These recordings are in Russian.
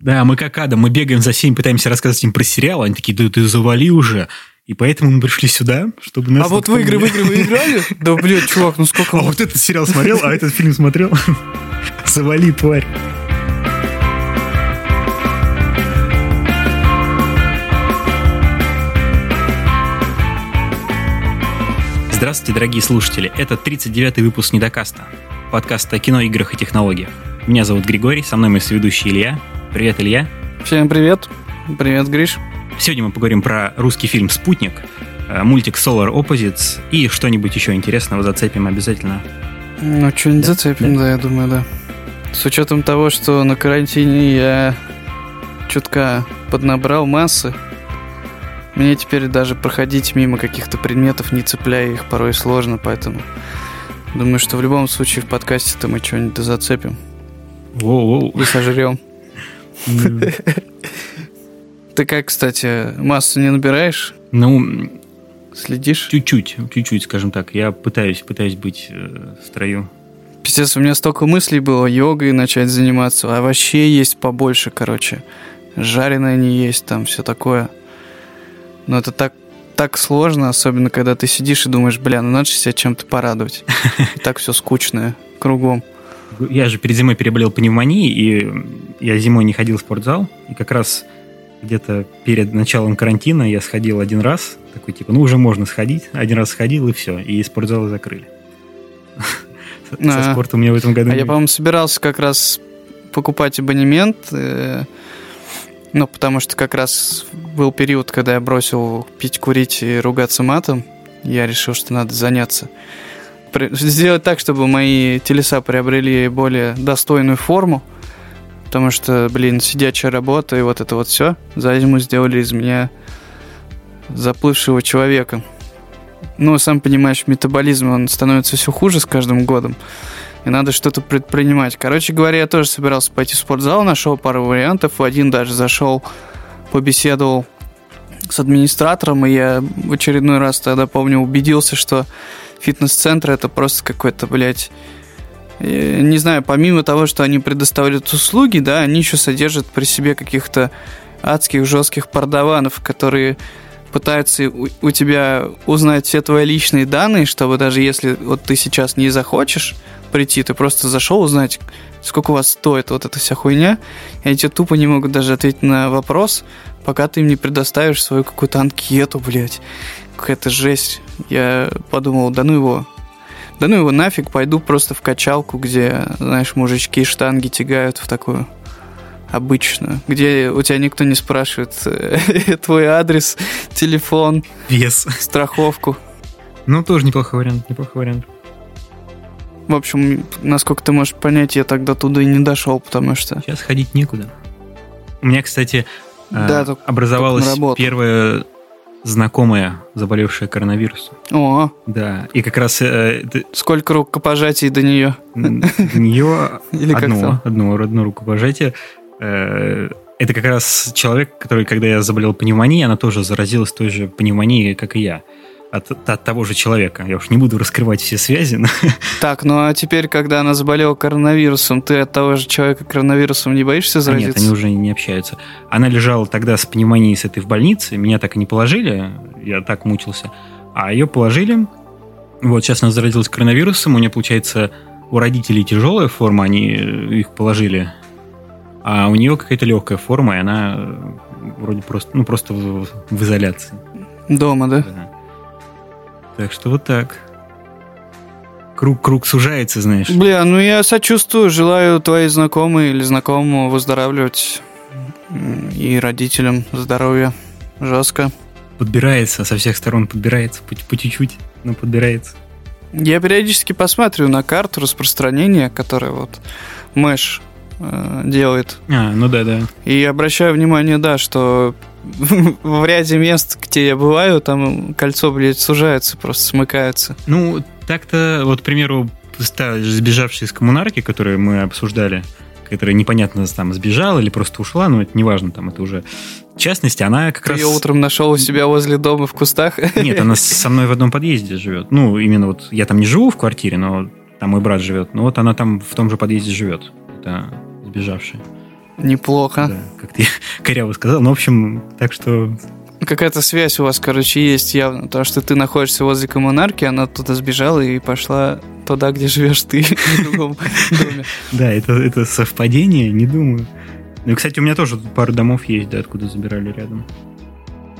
Да, мы как Адам, мы бегаем за всеми, пытаемся рассказывать им про сериал, они такие, да ты завали уже. И поэтому мы пришли сюда, чтобы нас... А вот в игры, в игры вы играли? Да, блядь, чувак, ну сколько... А вот этот сериал смотрел, а этот фильм смотрел. Завали, тварь. Здравствуйте, дорогие слушатели. Это 39-й выпуск Недокаста. Подкаста о кино, играх и технологиях. Меня зовут Григорий, со мной мой соведущий Илья. Привет, Илья. Всем привет. Привет, Гриш. Сегодня мы поговорим про русский фильм «Спутник», э, мультик Solar Opposites и что-нибудь еще интересного зацепим обязательно. Ну, что-нибудь да? зацепим, да. да, я думаю, да. С учетом того, что на карантине я чутка поднабрал массы, мне теперь даже проходить мимо каких-то предметов, не цепляя их, порой сложно, поэтому думаю, что в любом случае в подкасте-то мы что-нибудь зацепим. Воу-воу. И сожрем. Ты как, кстати, массу не набираешь? Ну, следишь? Чуть-чуть, чуть-чуть, скажем так. Я пытаюсь, пытаюсь быть э, в строю. Пиздец, у меня столько мыслей было йогой начать заниматься, а вообще есть побольше, короче. Жареное не есть, там все такое. Но это так так сложно, особенно когда ты сидишь и думаешь, бля, ну надо же себя чем-то порадовать. Так все скучное кругом. Я же перед зимой переболел пневмонией, и я зимой не ходил в спортзал, и как раз где-то перед началом карантина я сходил один раз, такой типа, ну уже можно сходить, один раз сходил и все, и спортзалы закрыли. Со а. спортом у меня в этом году. А я, по-моему, собирался как раз покупать абонемент, э, ну, потому что как раз был период, когда я бросил пить, курить и ругаться матом. Я решил, что надо заняться. Сделать так, чтобы мои телеса приобрели более достойную форму. Потому что, блин, сидячая работа и вот это вот все за зиму сделали из меня заплывшего человека. Ну, сам понимаешь, метаболизм, он становится все хуже с каждым годом. И надо что-то предпринимать. Короче говоря, я тоже собирался пойти в спортзал, нашел пару вариантов. В один даже зашел, побеседовал с администратором, и я в очередной раз тогда, помню, убедился, что фитнес-центр это просто какой-то, блядь, Э, не знаю, помимо того, что они предоставляют услуги, да, они еще содержат при себе каких-то адских жестких пардаванов, которые пытаются у, тебя узнать все твои личные данные, чтобы даже если вот ты сейчас не захочешь прийти, ты просто зашел узнать, сколько у вас стоит вот эта вся хуйня, и они тебе тупо не могут даже ответить на вопрос, пока ты им не предоставишь свою какую-то анкету, блядь. Какая-то жесть. Я подумал, да ну его, да ну его нафиг, пойду просто в качалку, где, знаешь, мужички штанги тягают в такую обычную, где у тебя никто не спрашивает э, твой адрес, телефон, вес, страховку. Ну, тоже неплохой вариант, неплохой вариант. В общем, насколько ты можешь понять, я тогда туда и не дошел, потому что... Сейчас ходить некуда. У меня, кстати, да, э, образовалась первая знакомая, заболевшая коронавирусом. О, да. И как раз... Э, Сколько рукопожатий до нее? До нее одно, одно, одно рукопожатие. Э, это как раз человек, который, когда я заболел пневмонией, она тоже заразилась той же пневмонией, как и я от, от того же человека. Я уж не буду раскрывать все связи. Но... Так, ну а теперь, когда она заболела коронавирусом, ты от того же человека коронавирусом не боишься заразиться? нет, они уже не общаются. Она лежала тогда с пневмонией с этой в больнице, меня так и не положили, я так мучился. А ее положили. Вот сейчас она заразилась коронавирусом, у нее, получается, у родителей тяжелая форма, они их положили. А у нее какая-то легкая форма, и она вроде просто, ну, просто в, в изоляции. Дома, да? Да. Так что вот так. Круг, круг сужается, знаешь. Бля, ну я сочувствую, желаю твоей знакомой или знакомому выздоравливать и родителям здоровья. Жестко. Подбирается, со всех сторон подбирается, по, по чуть-чуть, но подбирается. Я периодически посматриваю на карту распространения, которая вот Мэш э, делает. А, ну да, да. И обращаю внимание, да, что в ряде мест, где я бываю, там кольцо, блядь, сужается, просто смыкается. Ну, так-то, вот, к примеру, сбежавшая из коммунарки, которую мы обсуждали, которая непонятно там сбежала или просто ушла, но это неважно, там это уже в частности, она как Ты раз... ее утром нашел у себя возле дома в кустах? Нет, она со мной в одном подъезде живет. Ну, именно вот я там не живу в квартире, но там мой брат живет. Но вот она там в том же подъезде живет. Это сбежавшая. Неплохо. Да, как ты коряво сказал. Ну, в общем, так что... Какая-то связь у вас, короче, есть явно. То, что ты находишься возле коммунарки, она туда сбежала и пошла туда, где живешь ты, в другом доме. Да, это, это совпадение, не думаю. Ну, кстати, у меня тоже пару домов есть, да, откуда забирали рядом.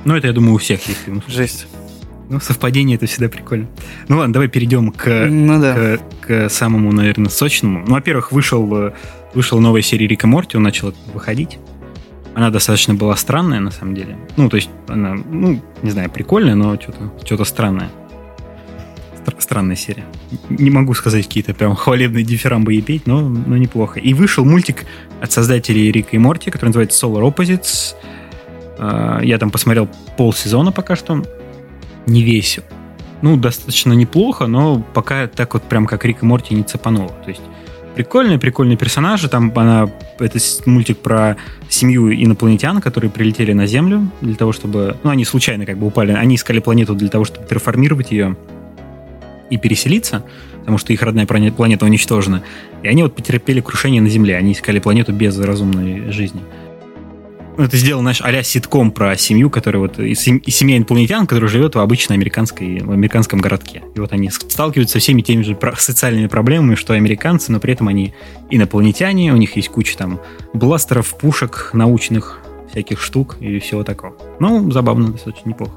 Ну, это, я думаю, у всех есть. Жесть. Ну, совпадение это всегда прикольно. Ну ладно, давай перейдем к, ну, да. к, к самому, наверное, сочному. Ну, во-первых, вышел, вышел новая серия Рика Морти, он начал выходить. Она достаточно была странная, на самом деле. Ну, то есть, она, ну, не знаю, прикольная, но что-то что странное. Странная серия. Не могу сказать какие-то прям хвалебные дифирамбы ей петь, но, но неплохо. И вышел мультик от создателей Рика и Морти, который называется Solar Opposites. А, я там посмотрел полсезона пока что не весел. Ну, достаточно неплохо, но пока так вот прям как Рик и Морти не цепануло. То есть прикольные, прикольные персонажи. Там она, это мультик про семью инопланетян, которые прилетели на Землю для того, чтобы... Ну, они случайно как бы упали. Они искали планету для того, чтобы терраформировать ее и переселиться, потому что их родная планета уничтожена. И они вот потерпели крушение на Земле. Они искали планету без разумной жизни. Это сделал, знаешь, а ситком про семью, которая вот и семья инопланетян, которая живет в обычной американской, в американском городке. И вот они сталкиваются со всеми теми же социальными проблемами, что и американцы, но при этом они инопланетяне, у них есть куча там бластеров, пушек, научных всяких штук и всего такого. Ну, забавно, достаточно неплохо.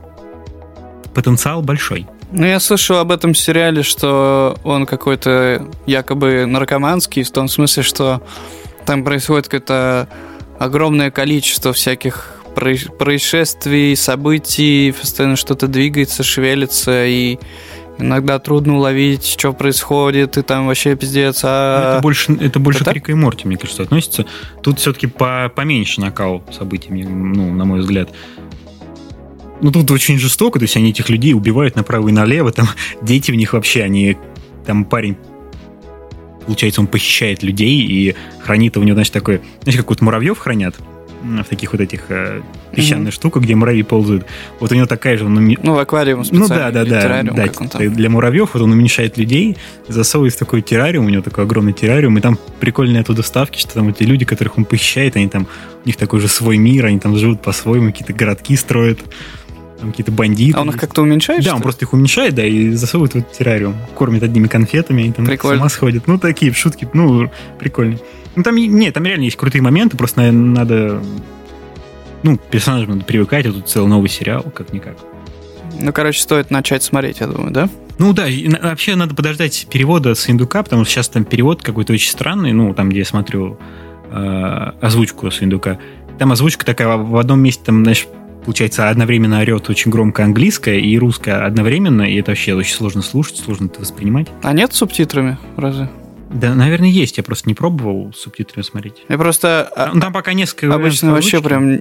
Потенциал большой. Ну, я слышал об этом сериале, что он какой-то якобы наркоманский, в том смысле, что там происходит какое-то огромное количество всяких происшествий, событий, постоянно что-то двигается, шевелится, и иногда трудно уловить, что происходит, и там вообще пиздец. А... Это больше, это больше это к Рика и Морти, мне кажется, относится. Тут все-таки по, поменьше накал событий, ну, на мой взгляд. Ну, тут очень жестоко, то есть они этих людей убивают направо и налево, там дети в них вообще, они, там парень получается, он похищает людей и хранит у него, значит, такой, знаешь, как вот муравьев хранят в таких вот этих э, песчаных mm-hmm. штуках, где муравьи ползают. Вот у него такая же... Он уми... Ну, в аквариум Ну, да, да, да. Да для муравьев вот он уменьшает людей, засовывает в такой террариум, у него такой огромный террариум, и там прикольные оттуда ставки, что там эти люди, которых он похищает, они там, у них такой же свой мир, они там живут по-своему, какие-то городки строят там какие-то бандиты. А он их как-то уменьшает? Да, он просто их уменьшает, да, и засовывает в этот террариум. Кормит одними конфетами, и там Прикольно. с ума сходит. Ну, такие шутки, ну, прикольные. Ну, там, нет, там реально есть крутые моменты, просто, наверное, надо... Ну, персонажам надо привыкать, а тут целый новый сериал, как-никак. Ну, короче, стоит начать смотреть, я думаю, да? Ну да, и, вообще надо подождать перевода с индука, потому что сейчас там перевод какой-то очень странный, ну, там, где я смотрю э, озвучку с индука. Там озвучка такая, в одном месте там, знаешь, получается, одновременно орет очень громко английское и русское одновременно, и это вообще очень сложно слушать, сложно это воспринимать. А нет с субтитрами, разве? Да, наверное, есть. Я просто не пробовал с субтитрами смотреть. Я просто... А, ну, там пока несколько Обычно вообще прям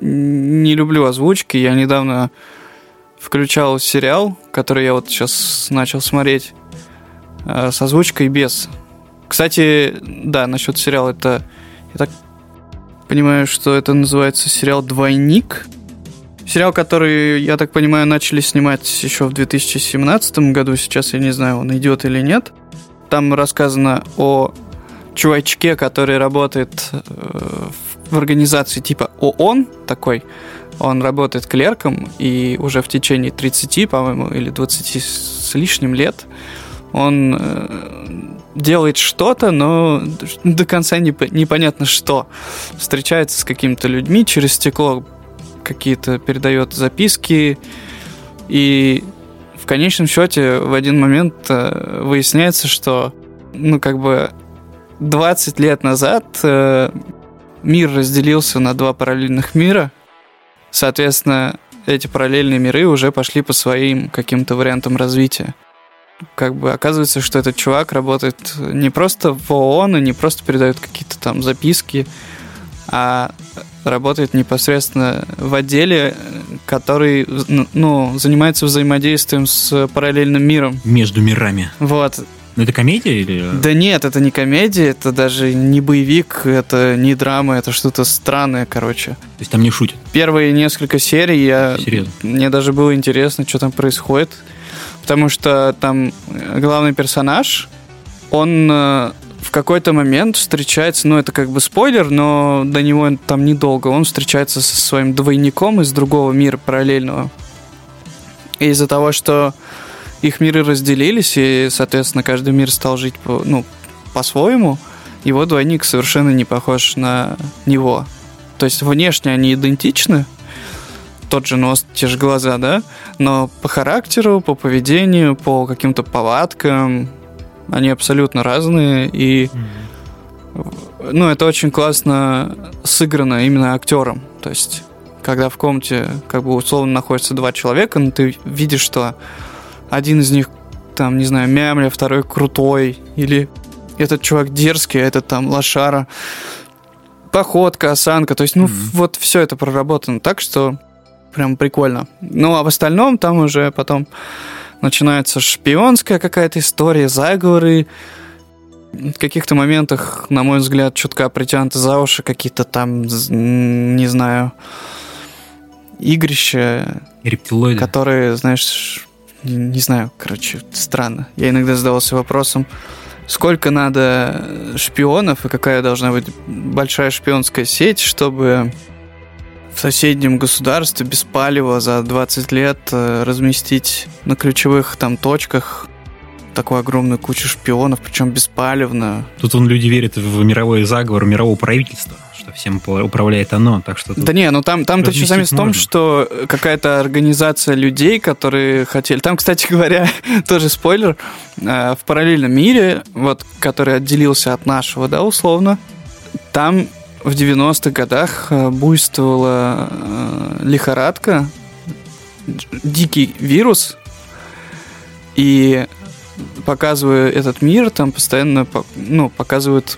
не люблю озвучки. Я недавно включал сериал, который я вот сейчас начал смотреть, а, с озвучкой без. Кстати, да, насчет сериала, это... Я так понимаю, что это называется сериал «Двойник». Сериал, который, я так понимаю, начали снимать еще в 2017 году. Сейчас я не знаю, он идет или нет. Там рассказано о чувачке, который работает э, в организации типа ООН такой. Он работает клерком, и уже в течение 30, по-моему, или 20 с лишним лет он э, делает что-то, но до конца непонятно что. Встречается с какими-то людьми через стекло, какие-то передает записки, и в конечном счете в один момент э, выясняется, что, ну, как бы 20 лет назад э, мир разделился на два параллельных мира. Соответственно, эти параллельные миры уже пошли по своим каким-то вариантам развития. Как бы оказывается, что этот чувак работает не просто в ООН и не просто передает какие-то там записки, а работает непосредственно в отделе, который ну, занимается взаимодействием с параллельным миром. Между мирами. Вот. Ну, это комедия или... Да нет, это не комедия, это даже не боевик, это не драма, это что-то странное, короче. То есть там не шутят? Первые несколько серий я... Серьезно? Мне даже было интересно, что там происходит, потому что там главный персонаж, он э, в какой-то момент встречается, ну это как бы спойлер, но до него там недолго, он встречается со своим двойником из другого мира параллельного. И из-за того, что их миры разделились, и, соответственно, каждый мир стал жить по, ну, по-своему, его двойник совершенно не похож на него. То есть внешне они идентичны, тот же нос, те же глаза, да, но по характеру, по поведению, по каким-то повадкам они абсолютно разные, и ну, это очень классно сыграно именно актером. То есть, когда в комнате, как бы условно находятся два человека, но ты видишь, что один из них, там, не знаю, мямля, второй крутой, или этот чувак дерзкий, а этот там лошара. Походка, осанка, то есть, ну, mm-hmm. вот все это проработано так, что прям прикольно. Ну, а в остальном там уже потом начинается шпионская какая-то история, заговоры. В каких-то моментах, на мой взгляд, чутка притянуты за уши какие-то там, не знаю, игрища. Рептилоиды. Которые, знаешь, не знаю, короче, странно. Я иногда задавался вопросом, сколько надо шпионов и какая должна быть большая шпионская сеть, чтобы в соседнем государстве без палева за 20 лет э, разместить на ключевых там точках такую огромную кучу шпионов, причем беспалевно. Тут он люди верят в мировой заговор мирового правительства, что всем управляет оно, так что... Да не, ну там, там-то еще замес в том, что какая-то организация людей, которые хотели... Там, кстати говоря, тоже спойлер, э, в параллельном мире, вот, который отделился от нашего, да, условно, там в 90-х годах э, буйствовала э, лихорадка, дикий вирус, и показывая этот мир, там постоянно ну, показывают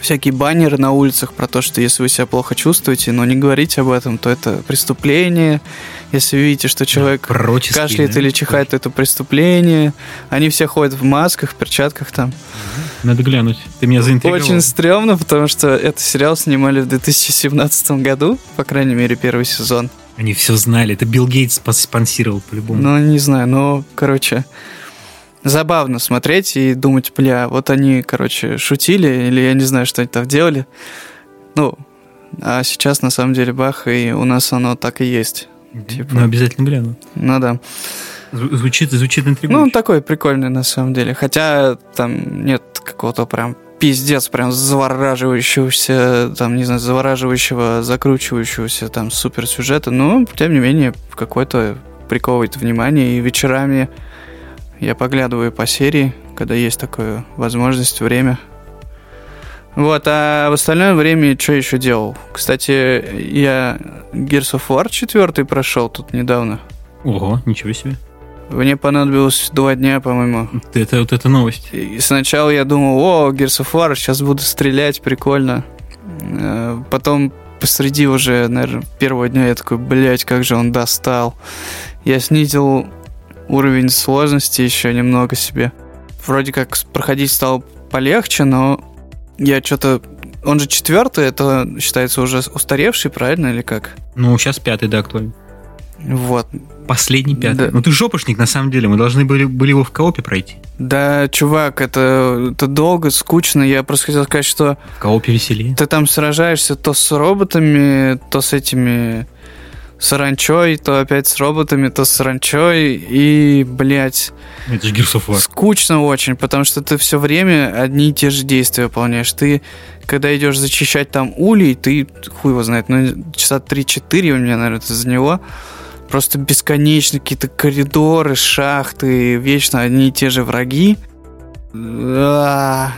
всякие баннеры на улицах про то, что если вы себя плохо чувствуете, но не говорите об этом, то это преступление. Если видите, что человек да, кашляет да? или чихает, то это преступление. Они все ходят в масках, в перчатках там. Надо глянуть. Ты меня заинтриговал. Очень стрёмно, потому что этот сериал снимали в 2017 году, по крайней мере, первый сезон. Они все знали. Это Билл Гейтс спонсировал по-любому. Ну, не знаю, но, короче, забавно смотреть и думать, бля, вот они, короче, шутили, или я не знаю, что они там делали. Ну, а сейчас на самом деле бах, и у нас оно так и есть. Типа. Ну, обязательно гляну. Ну да. Звучит, звучит интригующе. Ну, такой прикольный на самом деле. Хотя там нет какого-то прям пиздец, прям завораживающегося, там, не знаю, завораживающего, закручивающегося там супер сюжета, но, тем не менее, какой-то приковывает внимание, и вечерами я поглядываю по серии, когда есть такая возможность, время. Вот, а в остальное время что еще делал? Кстати, я Gears of War 4 прошел тут недавно. Ого, ничего себе. Мне понадобилось два дня, по-моему. Это вот эта новость. И сначала я думал, о, Gears of War, сейчас буду стрелять, прикольно. Э, потом посреди уже, наверное, первого дня я такой, блядь, как же он достал. Я снизил уровень сложности еще немного себе. Вроде как проходить стало полегче, но я что-то... Он же четвертый, это считается уже устаревший, правильно, или как? Ну, сейчас пятый, да, актуальный. Вот. Последний пятый. Да. Ну ты жопушник, на самом деле. Мы должны были, были его в коопе пройти. Да, чувак, это, это долго, скучно. Я просто хотел сказать, что... В коопе веселее. Ты там сражаешься то с роботами, то с этими саранчой, то опять с роботами, то с саранчой, и, блядь... Это же Gears. Скучно очень, потому что ты все время одни и те же действия выполняешь. Ты, когда идешь зачищать там улей, ты, хуй его знает, ну, часа 3-4 у меня, наверное, из-за него, просто бесконечно какие-то коридоры, шахты, вечно одни и те же враги. А,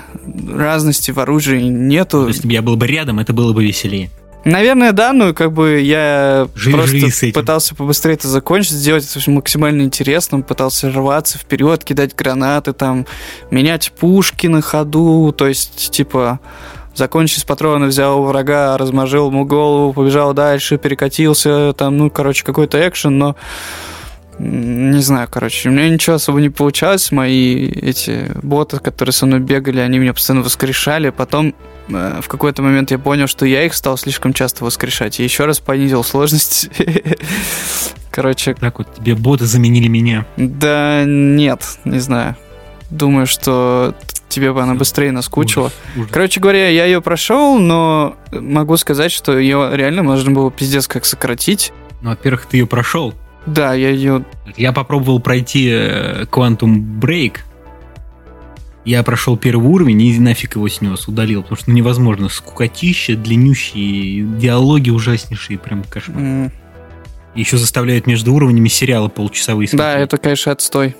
разности в оружии нету. Если бы я был бы рядом, это было бы веселее. Наверное, да, ну как бы я живи, просто живи пытался побыстрее это закончить, сделать это максимально интересным, пытался рваться вперед, кидать гранаты, там, менять пушки на ходу, то есть, типа, закончить с патрона, взял врага, размажил ему голову, побежал дальше, перекатился, там, ну, короче, какой-то экшен, но не знаю, короче, у меня ничего особо не получалось. Мои эти боты, которые со мной бегали, они меня постоянно воскрешали. Потом э, в какой-то момент я понял, что я их стал слишком часто воскрешать. И еще раз понизил сложность. Короче. Так вот, тебе боты заменили меня. Да нет, не знаю. Думаю, что тебе бы она быстрее наскучила. Ужас, ужас. Короче говоря, я ее прошел, но могу сказать, что ее реально можно было пиздец как сократить. Ну, во-первых, ты ее прошел. Да, я ее... Я попробовал пройти э, Quantum Break. Я прошел первый уровень и нафиг его снес, удалил, потому что ну, невозможно. Скукотища, длиннющие, диалоги ужаснейшие, прям кошмар. Mm. Еще заставляют между уровнями сериалы полчасовые смотреть. Да, это, конечно, отстой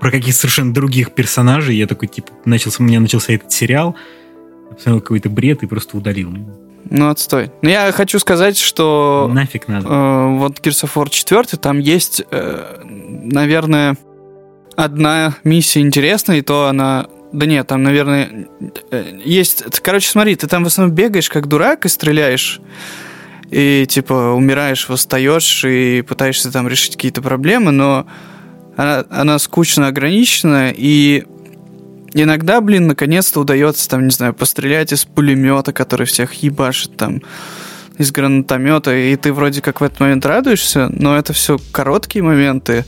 про каких-то совершенно других персонажей. Я такой, типа, начался, у меня начался этот сериал, посмотрел какой-то бред и просто удалил. Ну, отстой. Но я хочу сказать, что... Нафиг надо. Э, вот Gears of War 4, там есть, э, наверное, одна миссия интересная, и то она... Да нет, там, наверное, э, есть... Короче, смотри, ты там в основном бегаешь как дурак и стреляешь и типа умираешь, восстаешь и пытаешься там решить какие-то проблемы, но она, она скучно ограничена, и иногда, блин, наконец-то удается, там, не знаю, пострелять из пулемета, который всех ебашит, там, из гранатомета, и ты вроде как в этот момент радуешься, но это все короткие моменты.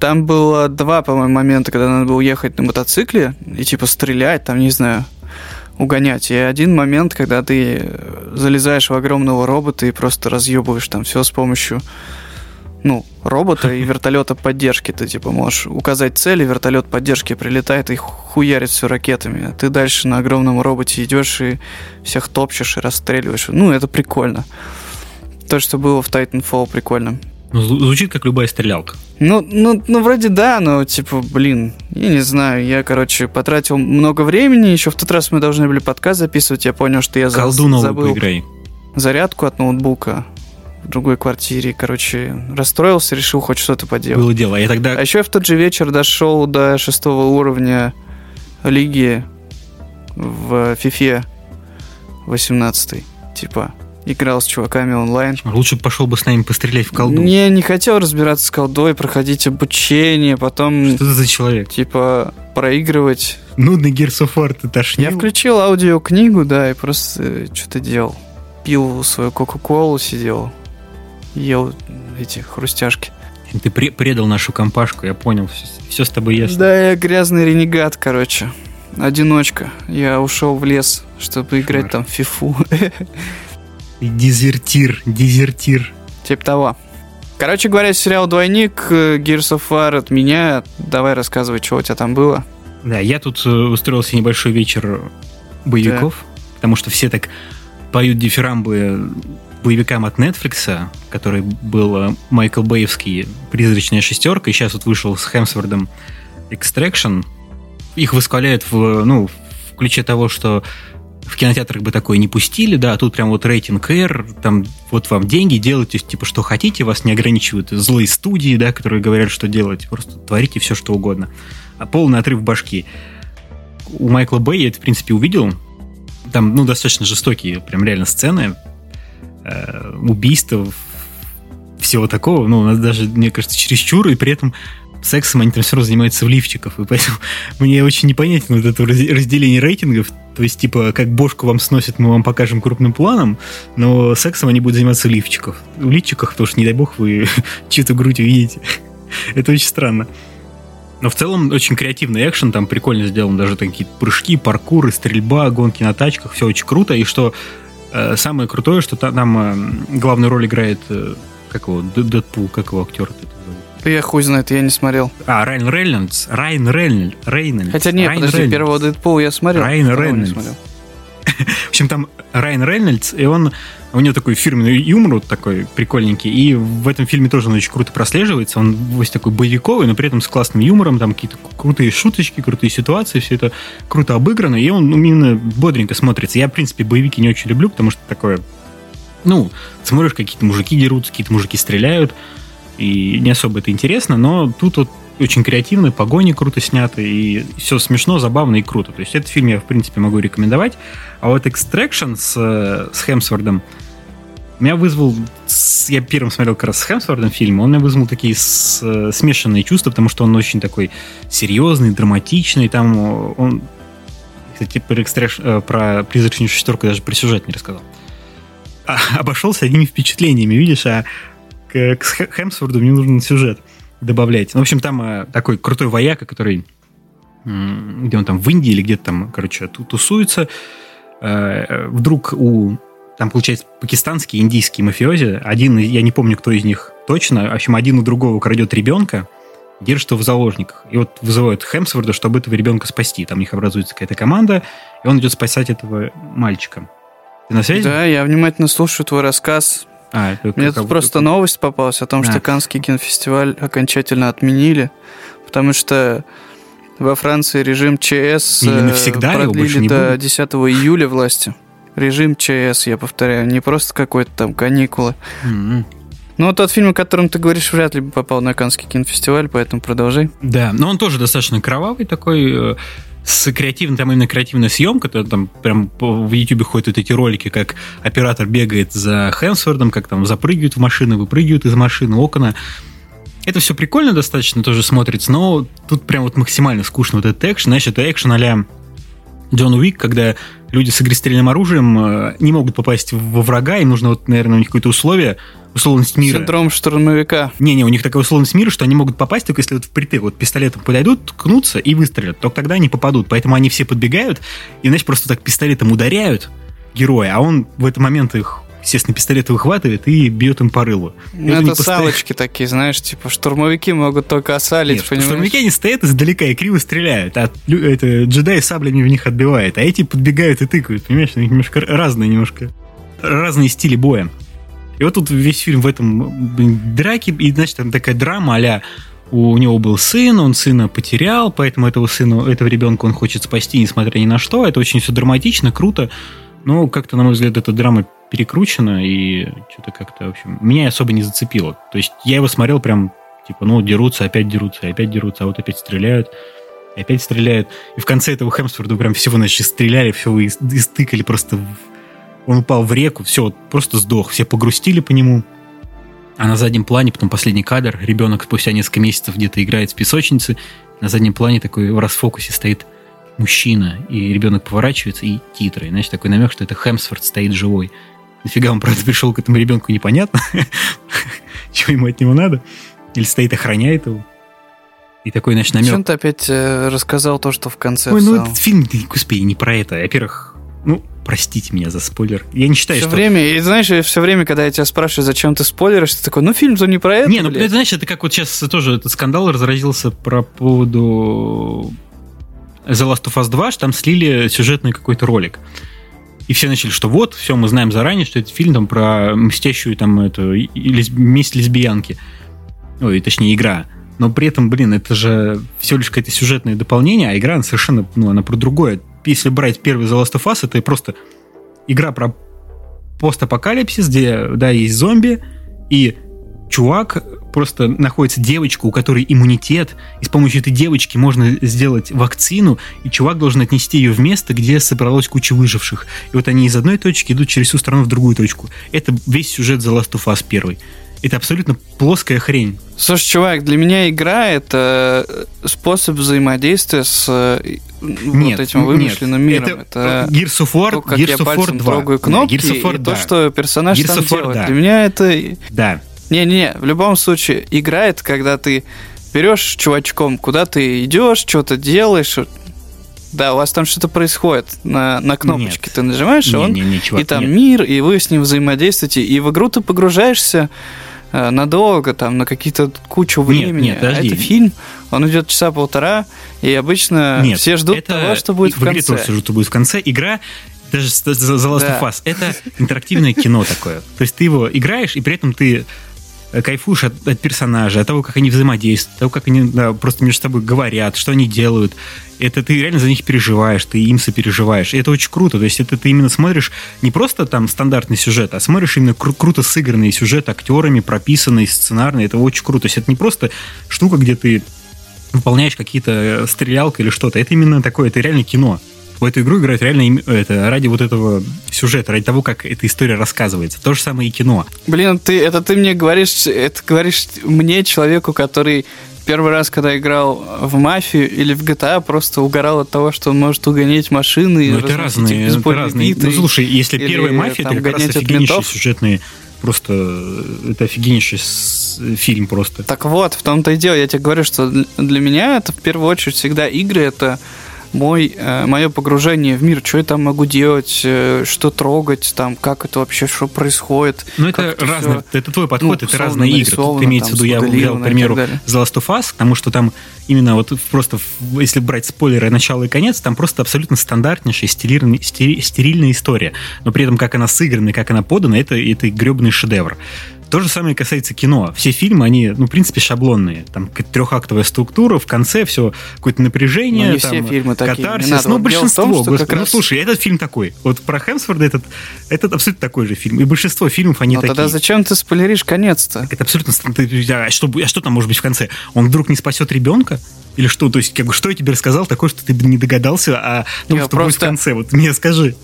Там было два, по-моему, момента, когда надо было ехать на мотоцикле и, типа, стрелять, там, не знаю, угонять. И один момент, когда ты залезаешь в огромного робота и просто разъебываешь там все с помощью ну, робота и вертолета поддержки. Ты, типа, можешь указать цель, и вертолет поддержки прилетает и хуярит все ракетами. А ты дальше на огромном роботе идешь и всех топчешь и расстреливаешь. Ну, это прикольно. То, что было в Titanfall, прикольно. Ну, звучит как любая стрелялка. Ну, ну, ну, вроде да, но, типа, блин, я не знаю, я, короче, потратил много времени, еще в тот раз мы должны были подкаст записывать, я понял, что я Колду забыл поиграй. зарядку от ноутбука, в другой квартире. Короче, расстроился, решил хоть что-то поделать. Было дело. А, я тогда... а еще я в тот же вечер дошел до шестого уровня лиги в FIFA 18. Типа, играл с чуваками онлайн. Лучше пошел бы с нами пострелять в колду. Не, не хотел разбираться с колдой, проходить обучение, потом... Что ты за человек? Типа, проигрывать. Нудный Gears of War ты тошнил? Я включил аудиокнигу, да, и просто э, что-то делал. Пил свою Кока-Колу, сидел ел эти хрустяшки. Ты предал нашу компашку, я понял, все, все с тобой ясно. Да, я грязный ренегат, короче. Одиночка. Я ушел в лес, чтобы играть там в фифу. Дезертир, дезертир. Типа того. Короче говоря, сериал «Двойник», э, Gears of War от меня. Давай рассказывай, что у тебя там было. Да, я тут э, устроил себе небольшой вечер боевиков, да. потому что все так поют дифирамбы боевикам от Netflix, который был э, Майкл Бейвский «Призрачная шестерка», и сейчас вот вышел с Хемсвордом «Extraction». Их восхваляют в, ну, в ключе того, что в кинотеатрах бы такое не пустили, да, а тут прям вот рейтинг R, там вот вам деньги, делайте типа что хотите, вас не ограничивают злые студии, да, которые говорят, что делать, просто творите все, что угодно. А полный отрыв башки. У Майкла Бэй я это, в принципе, увидел. Там, ну, достаточно жестокие, прям реально сцены, э, всего такого, ну, у нас даже, мне кажется, чересчур, и при этом сексом они там все равно занимаются в лифчиках, и поэтому мне очень непонятно вот это разделение рейтингов, то есть, типа, как бошку вам сносят, мы вам покажем крупным планом, но сексом они будут заниматься в лифчиках. В лифчиках, потому что, не дай бог, вы чью-то грудь увидите. это очень странно. Но в целом очень креативный экшен, там прикольно сделан, даже такие прыжки, паркуры, стрельба, гонки на тачках, все очень круто, и что самое крутое, что там э, главную роль играет э, как его, Дэдпул, как его актер это зовут? Я хуй знает, я не смотрел. А, Райан Рейнольдс. Райан Рейнольдс. Рейнольдс. Хотя нет, Райан подожди, Рейнольдс. первого Дэдпула я смотрел. Райан Рейнольдс. В общем, там Райан Рейнольдс, и он у него такой фирменный юмор вот такой прикольненький, и в этом фильме тоже он очень круто прослеживается, он весь такой боевиковый, но при этом с классным юмором, там какие-то крутые шуточки, крутые ситуации, все это круто обыграно, и он именно бодренько смотрится. Я, в принципе, боевики не очень люблю, потому что такое, ну, смотришь, какие-то мужики дерутся, какие-то мужики стреляют, и не особо это интересно, но тут вот очень креативно, погони круто сняты, и все смешно, забавно и круто. То есть этот фильм я, в принципе, могу рекомендовать. А вот Extraction с, с Хемсвордом меня вызвал... Я первым смотрел как раз с Хемсвордом фильм, он меня вызвал такие с, смешанные чувства, потому что он очень такой серьезный, драматичный, там он... Кстати, про, э, про призрачную шестерку даже при сюжет не рассказал. А, обошелся одними впечатлениями, видишь, а к, к Хемсворду мне нужен сюжет добавлять. Ну, в общем, там э, такой крутой вояка, который где он там в Индии или где-то там, короче, тусуется. Э, вдруг у там, получается, пакистанские, индийские мафиози. Один, я не помню, кто из них точно. В общем, один у другого крадет ребенка, держит его в заложниках. И вот вызывают Хемсворда, чтобы этого ребенка спасти. Там у них образуется какая-то команда, и он идет спасать этого мальчика. Ты на связи? Да, я внимательно слушаю твой рассказ. А, это Мне тут просто новость попалась о том, а. что Каннский кинофестиваль окончательно отменили, потому что во Франции режим ЧС Или навсегда продлили до 10 июля власти. Режим ЧС, я повторяю, не просто какой-то там каникулы. Mm-hmm. Ну, тот фильм, о котором ты говоришь, вряд ли бы попал на Каннский кинофестиваль, поэтому продолжай. Да, но он тоже достаточно кровавый такой, э, с креативной, там именно креативная съемка, то там прям в YouTube ходят вот эти ролики, как оператор бегает за Хемсвордом, как там запрыгивают в машины, выпрыгивают из машины, окна. Это все прикольно достаточно тоже смотрится, но тут прям вот максимально скучно вот этот экшен. Значит, это экшен а Джон Уик, когда люди с огнестрельным оружием э, не могут попасть во врага, им нужно, вот, наверное, у них какое-то условие, условность мира. Синдром штурмовика. Не-не, у них такая условность мира, что они могут попасть только если вот впритык, вот пистолетом подойдут, ткнутся и выстрелят. Только тогда они попадут. Поэтому они все подбегают и, значит, просто так пистолетом ударяют героя, а он в этот момент их естественно, пистолет выхватывает и бьет им по рылу. Ну, это, это салочки такие, знаешь, типа штурмовики могут только осалить, Нет, понимаешь? Штурмовики, они стоят издалека и криво стреляют, а это, джедай саблями в них отбивает, а эти подбегают и тыкают, понимаешь? У них немножко разные немножко, разные стили боя. И вот тут весь фильм в этом блин, драке, и, значит, там такая драма а у него был сын, он сына потерял, поэтому этого сына, этого ребенка он хочет спасти, несмотря ни на что. Это очень все драматично, круто. Но как-то, на мой взгляд, эта драма перекручено, и что-то как-то, в общем, меня особо не зацепило. То есть я его смотрел прям, типа, ну, дерутся, опять дерутся, опять дерутся, а вот опять стреляют, опять стреляют. И в конце этого Хемсфорда прям всего, значит, стреляли, все истыкали просто. Он упал в реку, все, просто сдох. Все погрустили по нему. А на заднем плане, потом последний кадр, ребенок спустя несколько месяцев где-то играет в песочнице, на заднем плане такой в расфокусе стоит мужчина, и ребенок поворачивается, и титры. Значит, такой намек, что это Хемсфорд стоит живой. Нафига он, правда, пришел к этому ребенку, непонятно. Чего ему от него надо. Или стоит, охраняет его. И такой, значит, намек. Зачем ты опять э, рассказал то, что в конце Ой, ну этот фильм, господи, не про это. Во-первых, ну, простите меня за спойлер. Я не считаю, все что... время, и знаешь, все время, когда я тебя спрашиваю, зачем ты спойлеришь, ты такой, ну, фильм-то не про это, Не, ну, блядь. знаешь, это как вот сейчас тоже этот скандал разразился про поводу The Last of Us 2, что там слили сюжетный какой-то ролик. И все начали, что вот, все, мы знаем заранее, что это фильм там про мстящую там эту лесб... месть лесбиянки. Ой, точнее, игра. Но при этом, блин, это же все лишь какое-то сюжетное дополнение, а игра она совершенно, ну, она про другое. Если брать первый The Last of Us, это просто игра про постапокалипсис, где, да, есть зомби, и чувак просто находится девочка, у которой иммунитет, и с помощью этой девочки можно сделать вакцину, и чувак должен отнести ее в место, где собралась куча выживших. И вот они из одной точки идут через всю страну в другую точку. Это весь сюжет The Last of Us 1. Это абсолютно плоская хрень. Слушай, чувак, для меня игра это способ взаимодействия с э, нет, вот этим вымышленным нет, миром. Это, это Gears of War, то, как Gears я пальцем 2. трогаю кнопки, да, Gears of War, и да. то, что персонаж Gears там делает. Да. Для меня это... Да. Не-не-не, в любом случае, играет, когда ты берешь чувачком, куда ты идешь, что-то делаешь, да, у вас там что-то происходит. На, на кнопочке Нет. ты нажимаешь, не, и он. Не, не, чувак, и там нет. мир, и вы с ним взаимодействуете. И в игру ты погружаешься э, надолго, там, на какие-то кучу времени. Нет, нет, подожди. А это фильм, он идет часа полтора, и обычно нет, все ждут это... того, что будет в, в конце. тоже ждут, что будет в конце. Игра даже The Last of Us, это интерактивное кино такое. То есть ты его играешь, и при этом ты кайфуешь от, от персонажей, от того, как они взаимодействуют, от того, как они да, просто между собой говорят, что они делают. Это ты реально за них переживаешь, ты им сопереживаешь. И это очень круто. То есть это ты именно смотришь не просто там стандартный сюжет, а смотришь именно кру- круто сыгранный сюжет актерами, прописанный, сценарный. Это очень круто. То есть это не просто штука, где ты выполняешь какие-то э, стрелялки или что-то. Это именно такое, это реально кино в эту игру играют реально это, ради вот этого сюжета, ради того, как эта история рассказывается. То же самое и кино. Блин, ты, это ты мне говоришь, это говоришь мне, человеку, который первый раз, когда играл в мафию или в GTA, просто угорал от того, что он может угонять машины. Ну, это разные, это разные. Ну, слушай, если первая мафия, это как раз офигеннейшие сюжетные, просто это офигеннейшие фильм просто. Так вот, в том-то и дело. Я тебе говорю, что для меня это в первую очередь всегда игры, это мой, э, мое погружение в мир, что я там могу делать, э, что трогать, там, как это вообще, что происходит. Ну, это, разное, все, это твой подход, ну, это разные игры. Тут имеется в виду, я взял, к примеру, The Last of Us, потому что там именно вот просто, если брать спойлеры начало и конец, там просто абсолютно стандартнейшая стерильная, стерильная история. Но при этом, как она сыграна как она подана, это, это гребаный шедевр. То же самое касается кино. Все фильмы, они, ну, в принципе, шаблонные. Там трехактовая структура, в конце все какое-то напряжение. Ну, не там, все фильмы такие. Катарсис, надо, ну, вот большинство. Том, господи, как ну, раз... слушай, этот фильм такой. Вот про Хемсфорда этот, этот абсолютно такой же фильм. И большинство фильмов, они Но такие. тогда зачем ты спойлеришь конец-то? Это абсолютно... А что, а что там может быть в конце? Он вдруг не спасет ребенка? Или что? То есть, как бы, что я тебе рассказал такое, что ты не догадался том, я что просто... будет в конце? Вот мне скажи.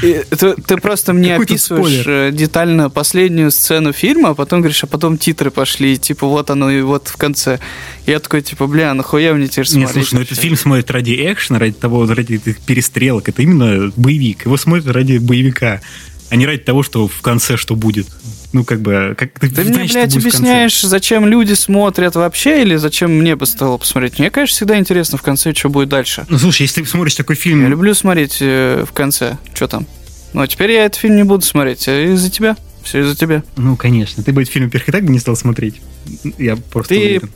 Ты, ты просто мне описываешь спойлер. Э, детально последнюю сцену фильма, а потом говоришь, а потом титры пошли, типа вот оно и вот в конце. Я такой, типа, бля, нахуя мне теперь смотреть? Нет, слушай, ну этот фильм смотрит ради экшена, ради того, ради этих перестрелок. Это именно боевик. Его смотрят ради боевика, а не ради того, что в конце что будет. Ну, как бы... Как, ты ты знаешь, мне, блядь, объясняешь, зачем люди смотрят вообще, или зачем мне бы стало посмотреть? Мне, конечно, всегда интересно в конце, что будет дальше. Ну, слушай, если ты смотришь такой фильм... Я люблю смотреть э, в конце, что там. Ну, а теперь я этот фильм не буду смотреть, а из-за тебя. Все из-за тебя. Ну, конечно. Ты бы этот фильм, во-первых, и так бы не стал смотреть. Я просто Ты уверен.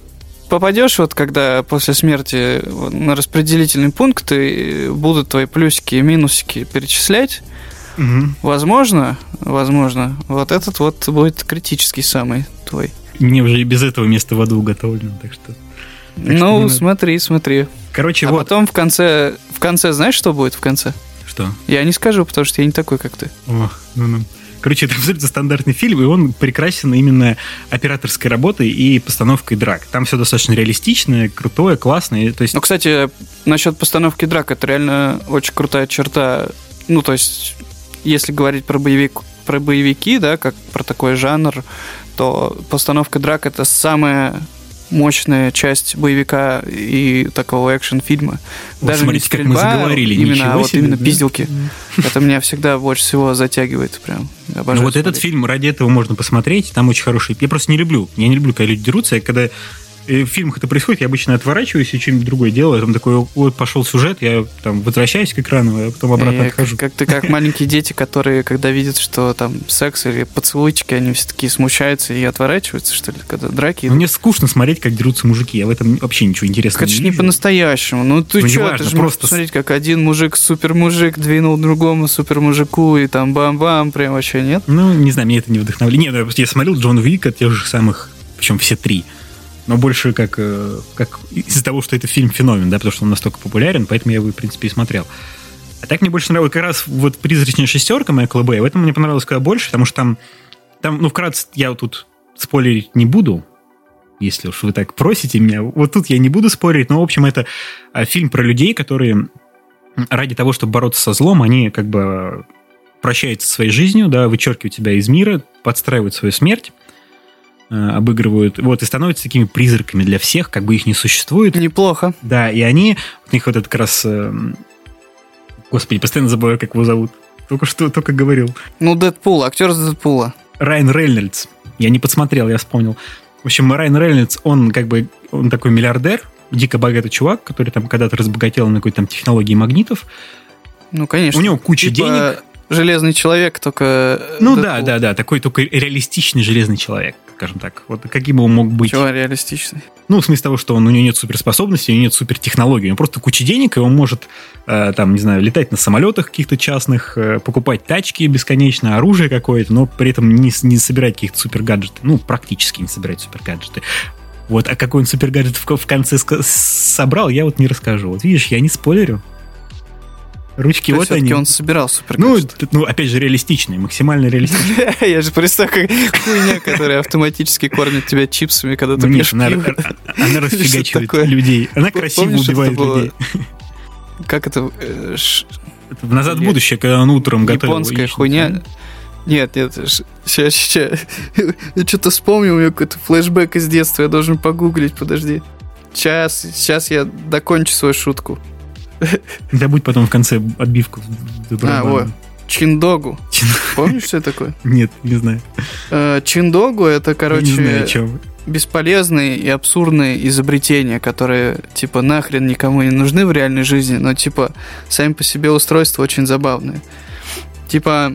попадешь, вот когда после смерти на распределительный пункт, и будут твои плюсики и минусики перечислять, Угу. Возможно, возможно, вот этот вот будет критический самый твой. Мне уже и без этого место в аду уготовлено, так что... Так ну, что смотри, смотри. Короче, а вот. потом в конце, в конце, знаешь, что будет в конце? Что? Я не скажу, потому что я не такой, как ты. О, ну, ну. Короче, это абсолютно стандартный фильм, и он прекрасен именно операторской работой и постановкой драк. Там все достаточно реалистичное, крутое, классное. То есть... Ну, кстати, насчет постановки драк, это реально очень крутая черта. Ну, то есть если говорить про, боевик, про боевики, да, как про такой жанр, то постановка драк это самая мощная часть боевика и такого экшен-фильма. Вот Даже смотрите, не стрельба, как мы заговорили, именно, а вот себе, именно да? пизделки. Это меня всегда больше всего затягивает прям. ну вот смотреть. этот фильм, ради этого можно посмотреть, там очень хороший. Я просто не люблю, я не люблю, когда люди дерутся, я когда в фильмах это происходит, я обычно отворачиваюсь и что-нибудь другое делаю. Там такой, вот пошел сюжет, я там возвращаюсь к экрану, а потом обратно и отхожу. Как, как ты как маленькие дети, которые, когда видят, что там секс или поцелуйчики, они все таки смущаются и отворачиваются, что ли, когда драки. Ну, мне скучно смотреть, как дерутся мужики. Я в этом вообще ничего интересного это не Это не по-настоящему. Ну, ты ну, что, ты же просто... посмотреть, как один мужик, супер-мужик, двинул другому супер-мужику, и там бам-бам, прям вообще нет? Ну, не знаю, мне это не вдохновляет. Нет, я смотрел Джон Уика, тех же самых, причем все три но больше как, э, как из-за того, что это фильм-феномен, да, потому что он настолько популярен, поэтому я его, в принципе, и смотрел. А так мне больше нравилось как раз вот «Призрачная шестерка» Майкла Бэя, в этом мне понравилось куда больше, потому что там, там ну, вкратце, я тут спойлерить не буду, если уж вы так просите меня. Вот тут я не буду спорить, но, в общем, это а, фильм про людей, которые ради того, чтобы бороться со злом, они как бы прощаются своей жизнью, да, вычеркивают себя из мира, подстраивают свою смерть, обыгрывают, вот, и становятся такими призраками для всех, как бы их не существует. Неплохо. Да, и они, у них вот этот как раз, э, господи, постоянно забываю, как его зовут. Только что, только говорил. Ну, Дэдпул, актер с Дэдпула. Райан Рейнольдс. Я не подсмотрел, я вспомнил. В общем, Райан Рейнольдс, он как бы, он такой миллиардер, дико богатый чувак, который там когда-то разбогател на какой-то там технологии магнитов. Ну, конечно. У него куча типа... денег. Железный человек, только... Ну Дэдпул. да, да, да, такой только реалистичный железный человек скажем так. Вот каким бы он мог быть. Чего реалистичный? Ну, в смысле того, что он, у него нет суперспособностей, у него нет супертехнологий. У него просто куча денег, и он может, э, там, не знаю, летать на самолетах каких-то частных, э, покупать тачки бесконечно, оружие какое-то, но при этом не, не собирать каких-то супергаджеты. Ну, практически не собирать супергаджеты. Вот, а какой он супергаджет в, в конце собрал, я вот не расскажу. Вот видишь, я не спойлерю. Ручки То вот они. он собирал супер ну, ну, опять же, реалистичный, максимально реалистичный. Я же представляю, как хуйня, которая автоматически кормит тебя чипсами, когда ты пьешь она, она расфигачивает людей. Она красиво убивает людей. Как это? Э, назад в будущее, когда он утром готовил. Японская хуйня. Нет, нет, сейчас, сейчас. Я что-то вспомнил, у меня какой-то флешбэк из детства, я должен погуглить, подожди. Сейчас, сейчас я докончу свою шутку. Забудь потом в конце отбивку. А, вот. Чиндогу. Чин... Помнишь, что это такое? Нет, не знаю. Э, Чиндогу это, короче, не знаю, бесполезные и абсурдные изобретения, которые, типа, нахрен никому не нужны в реальной жизни, но, типа, сами по себе устройства очень забавные. Типа,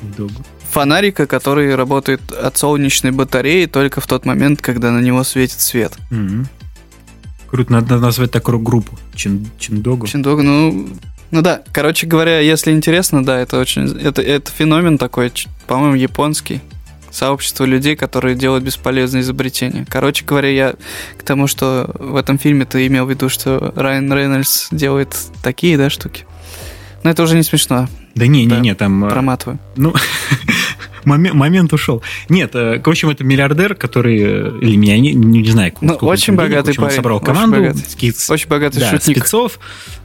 Чиндогу. фонарика, который работает от солнечной батареи только в тот момент, когда на него светит свет. Mm-hmm. Круто, надо назвать такую группу. Чин, Чиндогу. Чиндогу, ну, ну да, короче говоря, если интересно, да, это очень, это, это феномен такой, по-моему, японский. Сообщество людей, которые делают бесполезные изобретения. Короче говоря, я к тому, что в этом фильме ты имел в виду, что Райан Рейнольдс делает такие, да, штуки. Но это уже не смешно. Да не, не, не, там... Э, проматываю. Ну, момент, момент ушел. Нет, э, в общем, это миллиардер, который, э, или меня, не, не знаю, ну, очень богатый денег, парень. собрал команду. Очень богатый, спец, очень богатый да, шутник. спецов.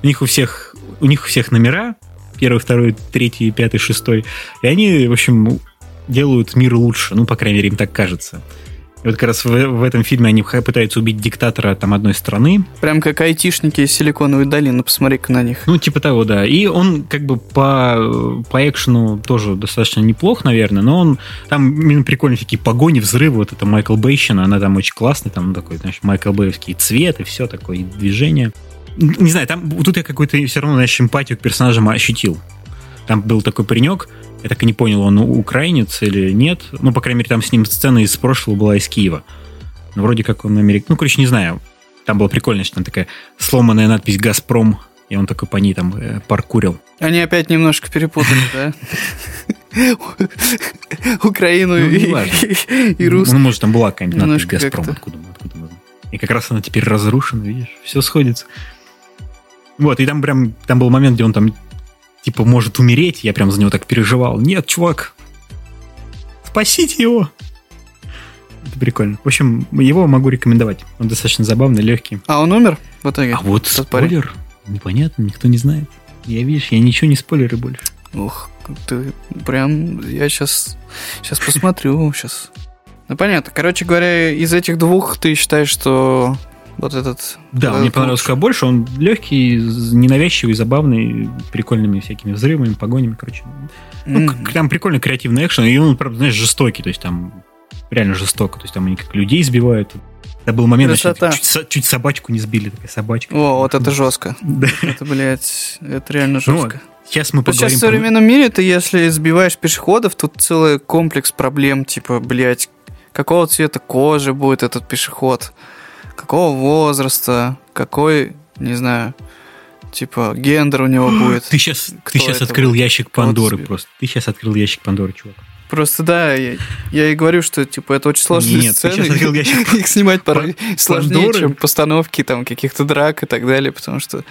У них у всех, у них у всех номера. Первый, второй, третий, пятый, шестой. И они, в общем, делают мир лучше. Ну, по крайней мере, им так кажется. И вот как раз в, в этом фильме они пытаются убить диктатора там одной страны. Прям как айтишники из Силиконовой долины, посмотри-ка на них. Ну, типа того, да. И он как бы по, по экшену тоже достаточно неплох, наверное, но он там именно прикольные такие погони, взрывы, вот это Майкл Бейщина, она там очень классная, там такой, знаешь, Майкл Бейевский цвет и все такое, и движение. Не знаю, там тут я какую-то все равно, знаешь, эмпатию к персонажам ощутил. Там был такой паренек, я так и не понял, он украинец или нет. Ну, по крайней мере, там с ним сцена из прошлого была из Киева. Ну, вроде как он америк... Ну, короче, не знаю. Там было прикольно, что там такая сломанная надпись «Газпром», и он такой по ней там э, паркурил. Они опять немножко перепутали, да? Украину ну, и русскую. Ну, может, там была какая-нибудь надпись «Газпром», откуда мы И как раз она теперь разрушена, видишь? Все сходится. Вот, и там прям, там был момент, где он там типа, может умереть. Я прям за него так переживал. Нет, чувак, спасите его. Это прикольно. В общем, его могу рекомендовать. Он достаточно забавный, легкий. А он умер в итоге? А вот Тот спойлер. Парень? Непонятно, никто не знает. Я, видишь, я ничего не спойлеры больше. Ух, ты прям... Я сейчас... Сейчас посмотрю, сейчас... Ну, понятно. Короче говоря, из этих двух ты считаешь, что вот этот. Да, мне понравился куда больше. Он легкий, ненавязчивый, забавный, прикольными всякими взрывами, погонями, короче. Ну, mm-hmm. там прикольный креативный экшен, и он, правда, знаешь, жестокий, то есть там реально жестоко, то есть там они как людей избивают. Это был момент, значит, чуть, чуть собачку не сбили, такая собачка. О, вот это жестко. Да. Это, блядь, это реально ну, жестко. Ну, сейчас мы поговорим... Сейчас в современном мире ты, если сбиваешь пешеходов, тут целый комплекс проблем, типа, блядь, какого цвета кожи будет этот пешеход, какого возраста, какой, не знаю, типа гендер у него будет. Ты сейчас, ты сейчас открыл будет? ящик Пандоры просто. Ты сейчас открыл ящик Пандоры, чувак. Просто да, я, я и говорю, что типа это очень сложные Нет, сцены. Ты сейчас открыл ящик Их снимать порой сложнее, чем постановки там каких-то драк и так далее, потому что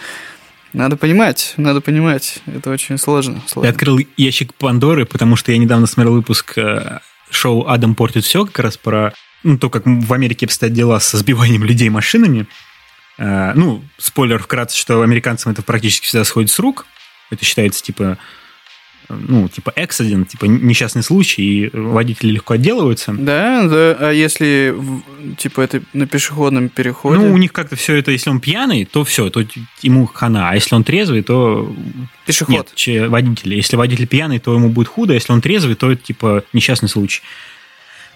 надо понимать, надо понимать. Это очень сложно. сложно. Я открыл ящик Пандоры, потому что я недавно смотрел выпуск э, шоу «Адам портит все» как раз про ну, то, как в Америке обстоят дела со сбиванием людей машинами. Э, ну, спойлер вкратце, что американцам это практически всегда сходит с рук. Это считается, типа, ну, типа эксидент, типа несчастный случай, и водители легко отделываются. Да, да. А если, типа, это на пешеходном переходе? Ну, у них как-то все это, если он пьяный, то все, то ему хана. А если он трезвый, то... Пешеход. Нет, водитель. Если водитель пьяный, то ему будет худо. А если он трезвый, то, типа, несчастный случай.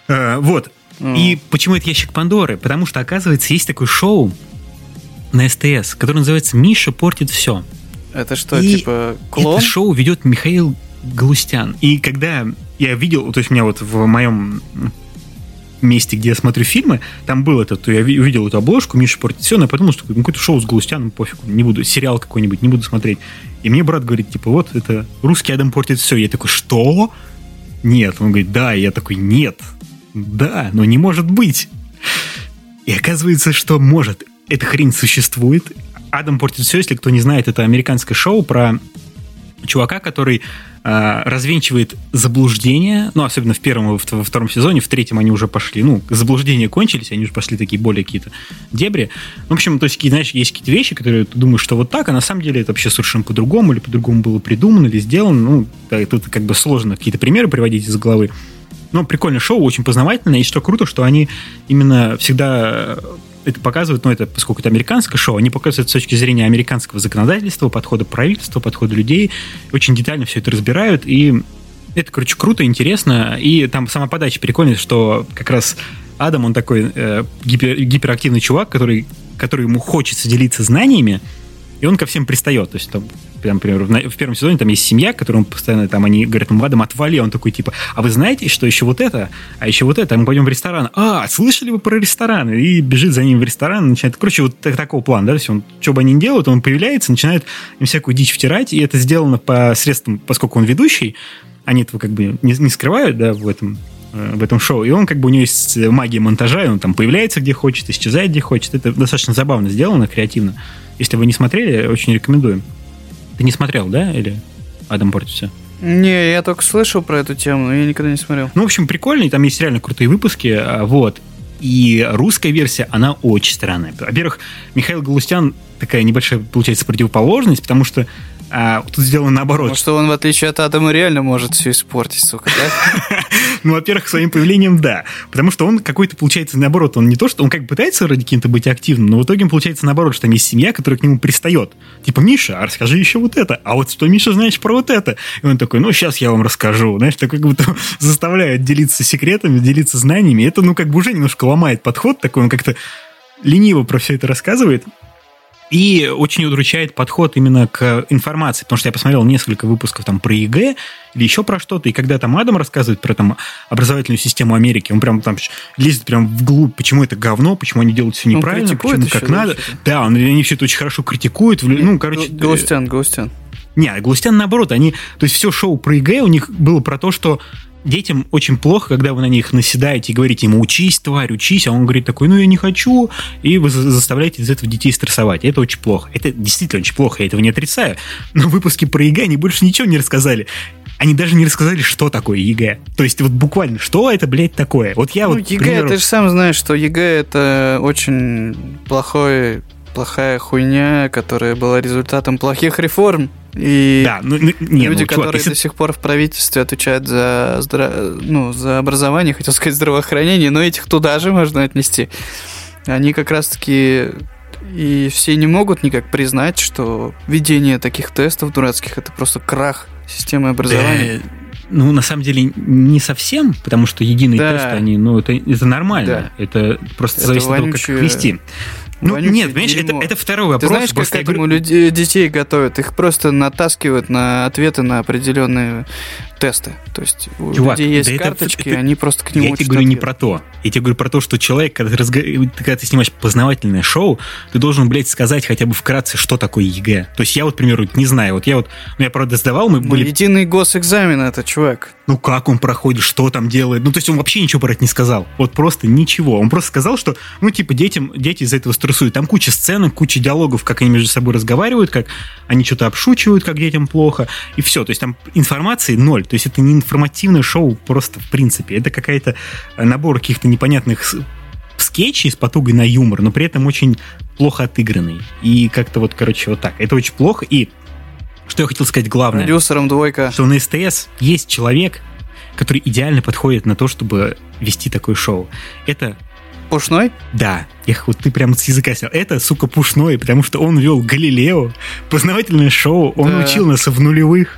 Э, вот. И почему это ящик Пандоры? Потому что, оказывается, есть такое шоу на СТС, которое называется «Миша портит все». Это что, и типа клон? Это шоу ведет Михаил Галустян. И когда я видел, то есть у меня вот в моем месте, где я смотрю фильмы, там был этот, то я увидел эту обложку, Миша портит все, но я подумал, что какое-то шоу с Галустяном, пофигу, не буду, сериал какой-нибудь, не буду смотреть. И мне брат говорит, типа, вот, это русский Адам портит все. Я такой, что? Нет. Он говорит, да. И я такой, нет. Да, но не может быть. И оказывается, что может. Эта хрень существует. Адам портит все, если кто не знает, это американское шоу про чувака, который э, развенчивает заблуждения, ну, особенно в первом во втором сезоне, в третьем они уже пошли, ну, заблуждения кончились, они уже пошли такие более какие-то дебри. В общем, то есть, знаешь, есть какие-то вещи, которые ты думаешь, что вот так, а на самом деле это вообще совершенно по-другому, или по-другому было придумано, или сделано, ну, да, тут как бы сложно какие-то примеры приводить из головы. Но прикольное шоу, очень познавательное, и что круто, что они именно всегда это показывают, ну, это, поскольку это американское шоу, они показывают с точки зрения американского законодательства, подхода правительства, подхода людей, очень детально все это разбирают, и это, короче, круто, интересно, и там сама подача прикольная, что как раз Адам, он такой э, гипер, гиперактивный чувак, который, который ему хочется делиться знаниями, и он ко всем пристает. То есть, там, прям, например, в, в первом сезоне там есть семья, которым постоянно там они говорят, ему Адам, отвали, он такой, типа, а вы знаете, что еще вот это, а еще вот это, мы пойдем в ресторан. А, слышали вы про ресторан? И бежит за ним в ресторан, начинает, короче, вот так, такого плана, да, то есть он, что бы они ни делают, он появляется, начинает им всякую дичь втирать, и это сделано по средствам, поскольку он ведущий, они этого как бы не, не скрывают, да, в этом э, в этом шоу. И он как бы у него есть магия монтажа, и он там появляется где хочет, исчезает где хочет. Это достаточно забавно сделано, креативно. Если вы не смотрели, очень рекомендуем. Ты не смотрел, да, или Адам портит все? Не, я только слышал про эту тему, но я никогда не смотрел. Ну, в общем, прикольный, там есть реально крутые выпуски, а, вот. И русская версия, она очень странная. Во-первых, Михаил Галустян такая небольшая, получается, противоположность, потому что а тут сделано наоборот. Ну, что он, в отличие от Адама, реально может все испортить, сука, да? Ну, во-первых, своим появлением, да. Потому что он какой-то, получается, наоборот, он не то, что он как пытается ради кем-то быть активным, но в итоге получается наоборот, что там есть семья, которая к нему пристает. Типа, Миша, а расскажи еще вот это. А вот что, Миша, знаешь про вот это? И он такой, ну, сейчас я вам расскажу. Знаешь, такой как будто заставляет делиться секретами, делиться знаниями. Это, ну, как бы уже немножко ломает подход такой, он как-то лениво про все это рассказывает. И очень удручает подход именно к информации, потому что я посмотрел несколько выпусков там про ЕГЭ или еще про что-то, и когда там Адам рассказывает про там образовательную систему Америки, он прям там лезет прям вглубь, почему это говно, почему они делают все неправильно, почему как надо. Да, он, они все это очень хорошо критикуют. Ну, короче... Галустян, Галустян. Не, Галустян наоборот, они... То есть все шоу про ЕГЭ у них было про то, что детям очень плохо, когда вы на них наседаете и говорите ему «учись, тварь, учись», а он говорит такой «ну, я не хочу», и вы заставляете из этого детей стрессовать. Это очень плохо. Это действительно очень плохо, я этого не отрицаю. Но выпуски про ЕГЭ они больше ничего не рассказали. Они даже не рассказали, что такое ЕГЭ. То есть вот буквально, что это, блядь, такое? Вот я ну, вот... ЕГЭ, примеру... ты же сам знаешь, что ЕГЭ это очень плохой плохая хуйня, которая была результатом плохих реформ. И да, ну, ну, не, люди, ну, чувак, которые если... до сих пор в правительстве отвечают за, здра... ну, за образование, хотел сказать здравоохранение, но этих туда же можно отнести. Они как раз-таки и все не могут никак признать, что введение таких тестов дурацких это просто крах системы образования. Да. Ну, на самом деле, не совсем, потому что единые да. тесты, они, ну, это, это нормально. Да. Это просто это зависит от того, как их вести. Ну, нет, понимаешь, это, это второй вопрос. Ты знаешь, как к этому говорю... людей, детей готовят? Их просто натаскивают на ответы на определенные тесты. То есть у Чувак, людей есть да карточки, это, они просто к нему Я тебе говорю ответ. не про то. Я тебе говорю про то, что человек, когда ты, разго... когда ты снимаешь познавательное шоу, ты должен, блядь, сказать хотя бы вкратце, что такое ЕГЭ. То есть я вот, к примеру, не знаю. Вот я вот, ну я правда сдавал, мы ну, были... Единый госэкзамен это, чувак. Ну как он проходит, что там делает? Ну то есть он вообще ничего про это не сказал. Вот просто ничего. Он просто сказал, что, ну типа, детям, дети из-за этого стрессуют. Там куча сценок, куча диалогов, как они между собой разговаривают, как они что-то обшучивают, как детям плохо, и все. То есть там информации ноль. То есть это не информативное шоу просто в принципе. Это какая-то набор каких-то непонятных скетчей с потугой на юмор, но при этом очень плохо отыгранный. И как-то вот, короче, вот так. Это очень плохо. И что я хотел сказать главное. Продюсером двойка. Что на СТС есть человек, который идеально подходит на то, чтобы вести такое шоу. Это Пушной? Да. Я, вот ты прямо с языка снял. Это, сука, Пушной, потому что он вел Галилео, познавательное шоу, он да. учил нас в нулевых.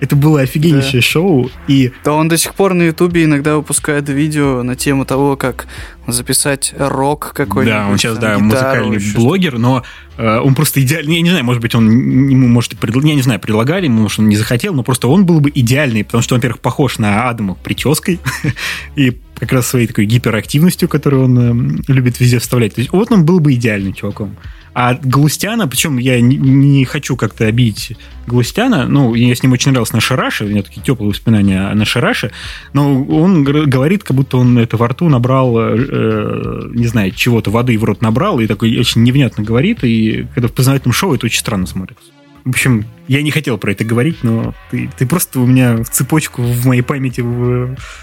Это было офигеннейшее да. шоу. И... Да он до сих пор на Ютубе иногда выпускает видео на тему того, как записать рок какой-нибудь. Да, он сейчас, да, музыкальный блогер, но э, он просто идеальный. Я не знаю, может быть, он ему, может, предл... я не знаю, предлагали ему, может, он не захотел, но просто он был бы идеальный, потому что, во-первых, похож на Адама прической и как раз своей такой гиперактивностью, которую он э, любит везде вставлять. То есть вот он был бы идеальным чуваком. А Галустяна, причем я не, не хочу как-то обидеть Галустяна, ну, я с ним очень нравился на Шараше, у меня такие теплые воспоминания на Шараше, но он говорит, как будто он это во рту набрал, э, не знаю, чего-то, воды в рот набрал, и такой очень невнятно говорит, и когда в познавательном шоу это очень странно смотрится. В общем, я не хотел про это говорить, но ты, ты просто у меня в цепочку в моей памяти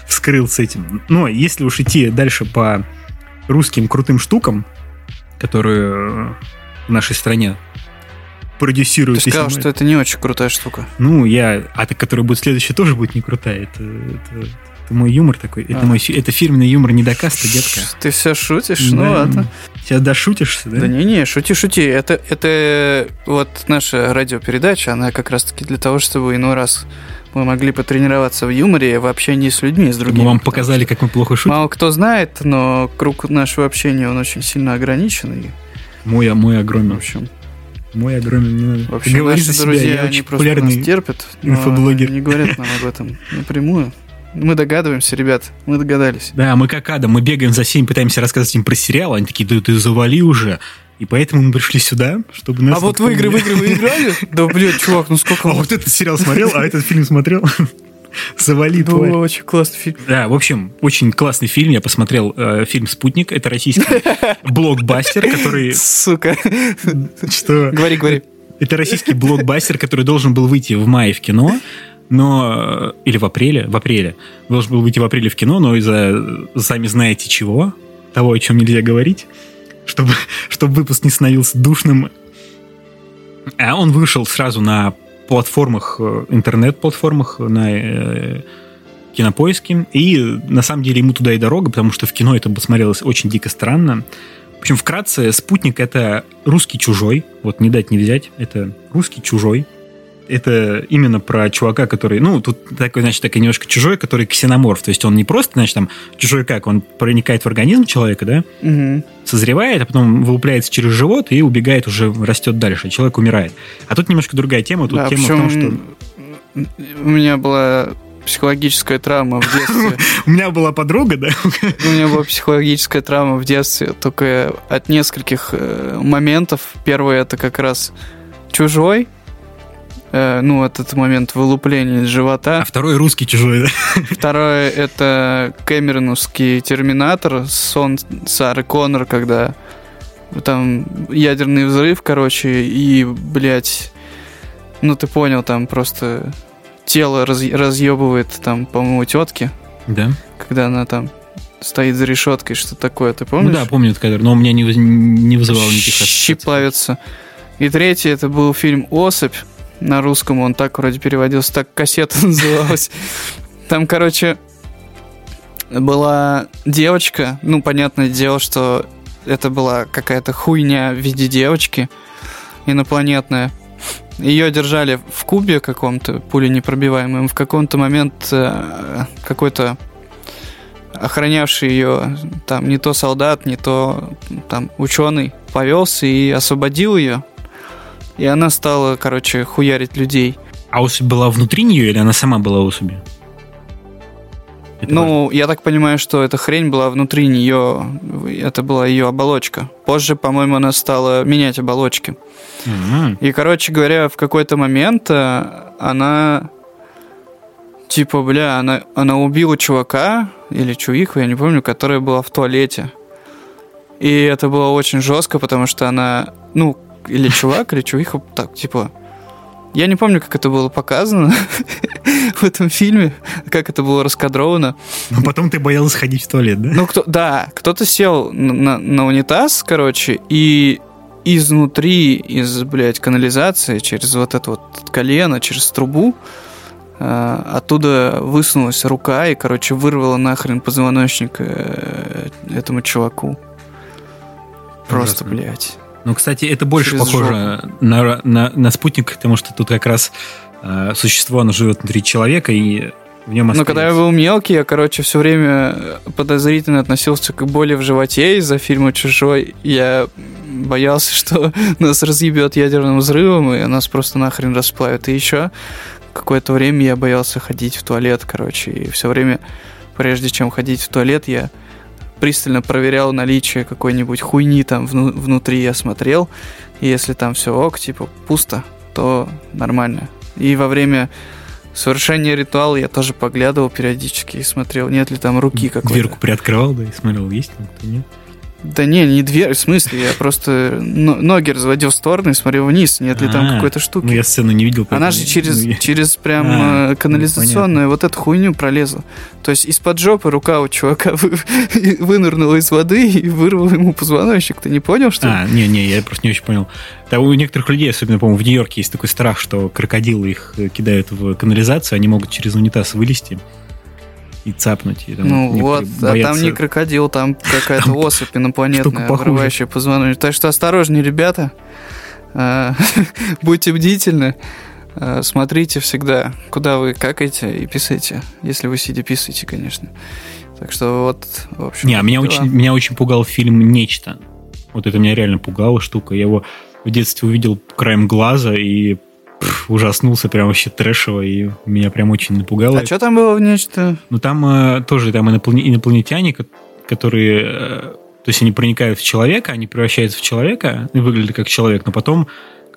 вскрыл с этим. Но если уж идти дальше по русским крутым штукам, которые в нашей стране продюсируют. Ты сказал, что это не очень крутая штука. Ну, я... А та, которая будет следующая, тоже будет не крутая. Это, это, Это мой юмор такой. Это, а. мой, это фирменный юмор недокаста, детка. Ты все шутишь? Да. Ну ладно. Сейчас дошутишься, да? Да не-не, шути, шути. Это, это вот наша радиопередача, она как раз-таки для того, чтобы иной раз мы могли потренироваться в юморе в общении с людьми, с другими. Мы вам показали, как мы плохо шутим. Мало кто знает, но круг нашего общения, он очень сильно ограничен. И... Мой, мой огромен. В общем, мой огромен. Не надо. В общем, наши друзья, они просто нас терпят, инфоблогер. не говорят нам об этом напрямую. Мы догадываемся, ребят, мы догадались. Да, мы как Адам, мы бегаем за всеми, пытаемся рассказывать им про сериал, они такие, да ты завали уже. И поэтому мы пришли сюда, чтобы нас... А вот в игры, в игры вы играли? Да, блядь, чувак, ну сколько... А вот этот сериал смотрел, а этот фильм смотрел? Завали, тварь. Очень классный фильм. Да, в общем, очень классный фильм. Я посмотрел э, фильм «Спутник». Это российский блокбастер, который... Сука. Что? Говори, говори. Это российский блокбастер, который должен был выйти в мае в кино но э, или в апреле, в апреле должен был выйти в апреле в кино, но из-за сами знаете чего, того, о чем нельзя говорить, чтобы, чтобы выпуск не становился душным. А он вышел сразу на платформах, э, интернет-платформах, на э, кинопоиске. И на самом деле ему туда и дорога, потому что в кино это бы смотрелось очень дико странно. В общем, вкратце, «Спутник» — это русский чужой. Вот не дать не взять. Это русский чужой, это именно про чувака, который, ну, тут такой, значит, такой немножко чужой, который ксеноморф. То есть он не просто, значит, там, чужой как, он проникает в организм человека, да, угу. созревает, а потом вылупляется через живот и убегает, уже растет дальше, человек умирает. А тут немножко другая тема. Тут да, тема в том, что... У меня была психологическая травма в детстве. У меня была подруга, да? У меня была психологическая травма в детстве, только от нескольких э, моментов. Первый это как раз чужой, э, ну, этот момент вылупления из живота. А второй русский чужой, да? Второе — это Кэмероновский Терминатор, сон Сары Коннор, когда там ядерный взрыв, короче, и, блядь, ну, ты понял, там просто тело раз, разъебывает, там, по-моему, тетки. Да. Когда она там стоит за решеткой, что такое, ты помнишь? Ну да, помню этот кадр, но у меня не, не вызывал никаких ассоциаций. Щи плавятся. И третий, это был фильм «Особь», на русском он так вроде переводился, так кассета называлась. Там, короче, была девочка, ну, понятное дело, что это была какая-то хуйня в виде девочки инопланетная. Ее держали в кубе каком-то, пули непробиваемым. В каком-то момент э, какой-то охранявший ее там не то солдат, не то там ученый повелся и освободил ее и она стала, короче, хуярить людей. А особь была внутри нее или она сама была особью? Это ну, важно. я так понимаю, что эта хрень была внутри нее, это была ее оболочка. Позже, по-моему, она стала менять оболочки. Mm-hmm. И, короче говоря, в какой-то момент э, она типа, бля, она, она убила чувака или чувиху, я не помню, которая была в туалете. И это было очень жестко, потому что она, ну, или чувак, или чувиха, так, типа... Я не помню, как это было показано в этом фильме, как это было раскадровано. Но потом ты боялся ходить в туалет, да? Ну, кто, да, кто-то сел на, на унитаз, короче, и изнутри, из, блядь, канализации, через вот это вот колено, через трубу, э, оттуда высунулась рука и, короче, вырвала нахрен позвоночник э, этому чуваку. Просто, Ужасно. блядь. Ну, кстати, это больше похоже на, на, на спутник, потому что тут как раз э, существо, оно живет внутри человека, и в нем остается. Ну, когда я был мелкий, я, короче, все время подозрительно относился к боли в животе из-за фильма «Чужой». Я боялся, что нас разъебет ядерным взрывом, и нас просто нахрен расплавят. И еще какое-то время я боялся ходить в туалет, короче, и все время, прежде чем ходить в туалет, я пристально проверял наличие какой-нибудь хуйни там вну- внутри, я смотрел. И если там все ок, типа пусто, то нормально. И во время совершения ритуала я тоже поглядывал периодически и смотрел, нет ли там руки какой-то. Дверку приоткрывал, да, и смотрел, есть там кто нет. Да не, не дверь, в смысле, я просто ноги разводил в стороны и смотрел вниз, нет ли там а, какой-то штуки. Ну, я сцену не видел. Она же через, через прям а, э, канализационную вот эту хуйню пролезла. То есть из-под жопы рука у чувака вынырнула из воды и вырвала ему позвоночник. Ты не понял, что А, не-не, я просто не очень понял. Да, у некоторых людей, особенно, по-моему, в Нью-Йорке есть такой страх, что крокодилы их кидают в канализацию, они могут через унитаз вылезти и цапнуть. И, там, ну вот, а там не крокодил, там какая-то особь инопланетная, обрывающая позвоночник. Так что осторожнее, ребята. А, будьте бдительны. А, смотрите всегда, куда вы какаете и писаете. Если вы сидя писаете, конечно. Так что вот, в общем... Не, а меня очень, меня очень пугал фильм «Нечто». Вот это меня реально пугала штука. Я его в детстве увидел краем глаза и ужаснулся прям вообще трэшево, и меня прям очень напугало. А что там было в нечто? Ну, там э, тоже там инопланетяне, которые... Э, то есть они проникают в человека, они превращаются в человека, и выглядят как человек, но потом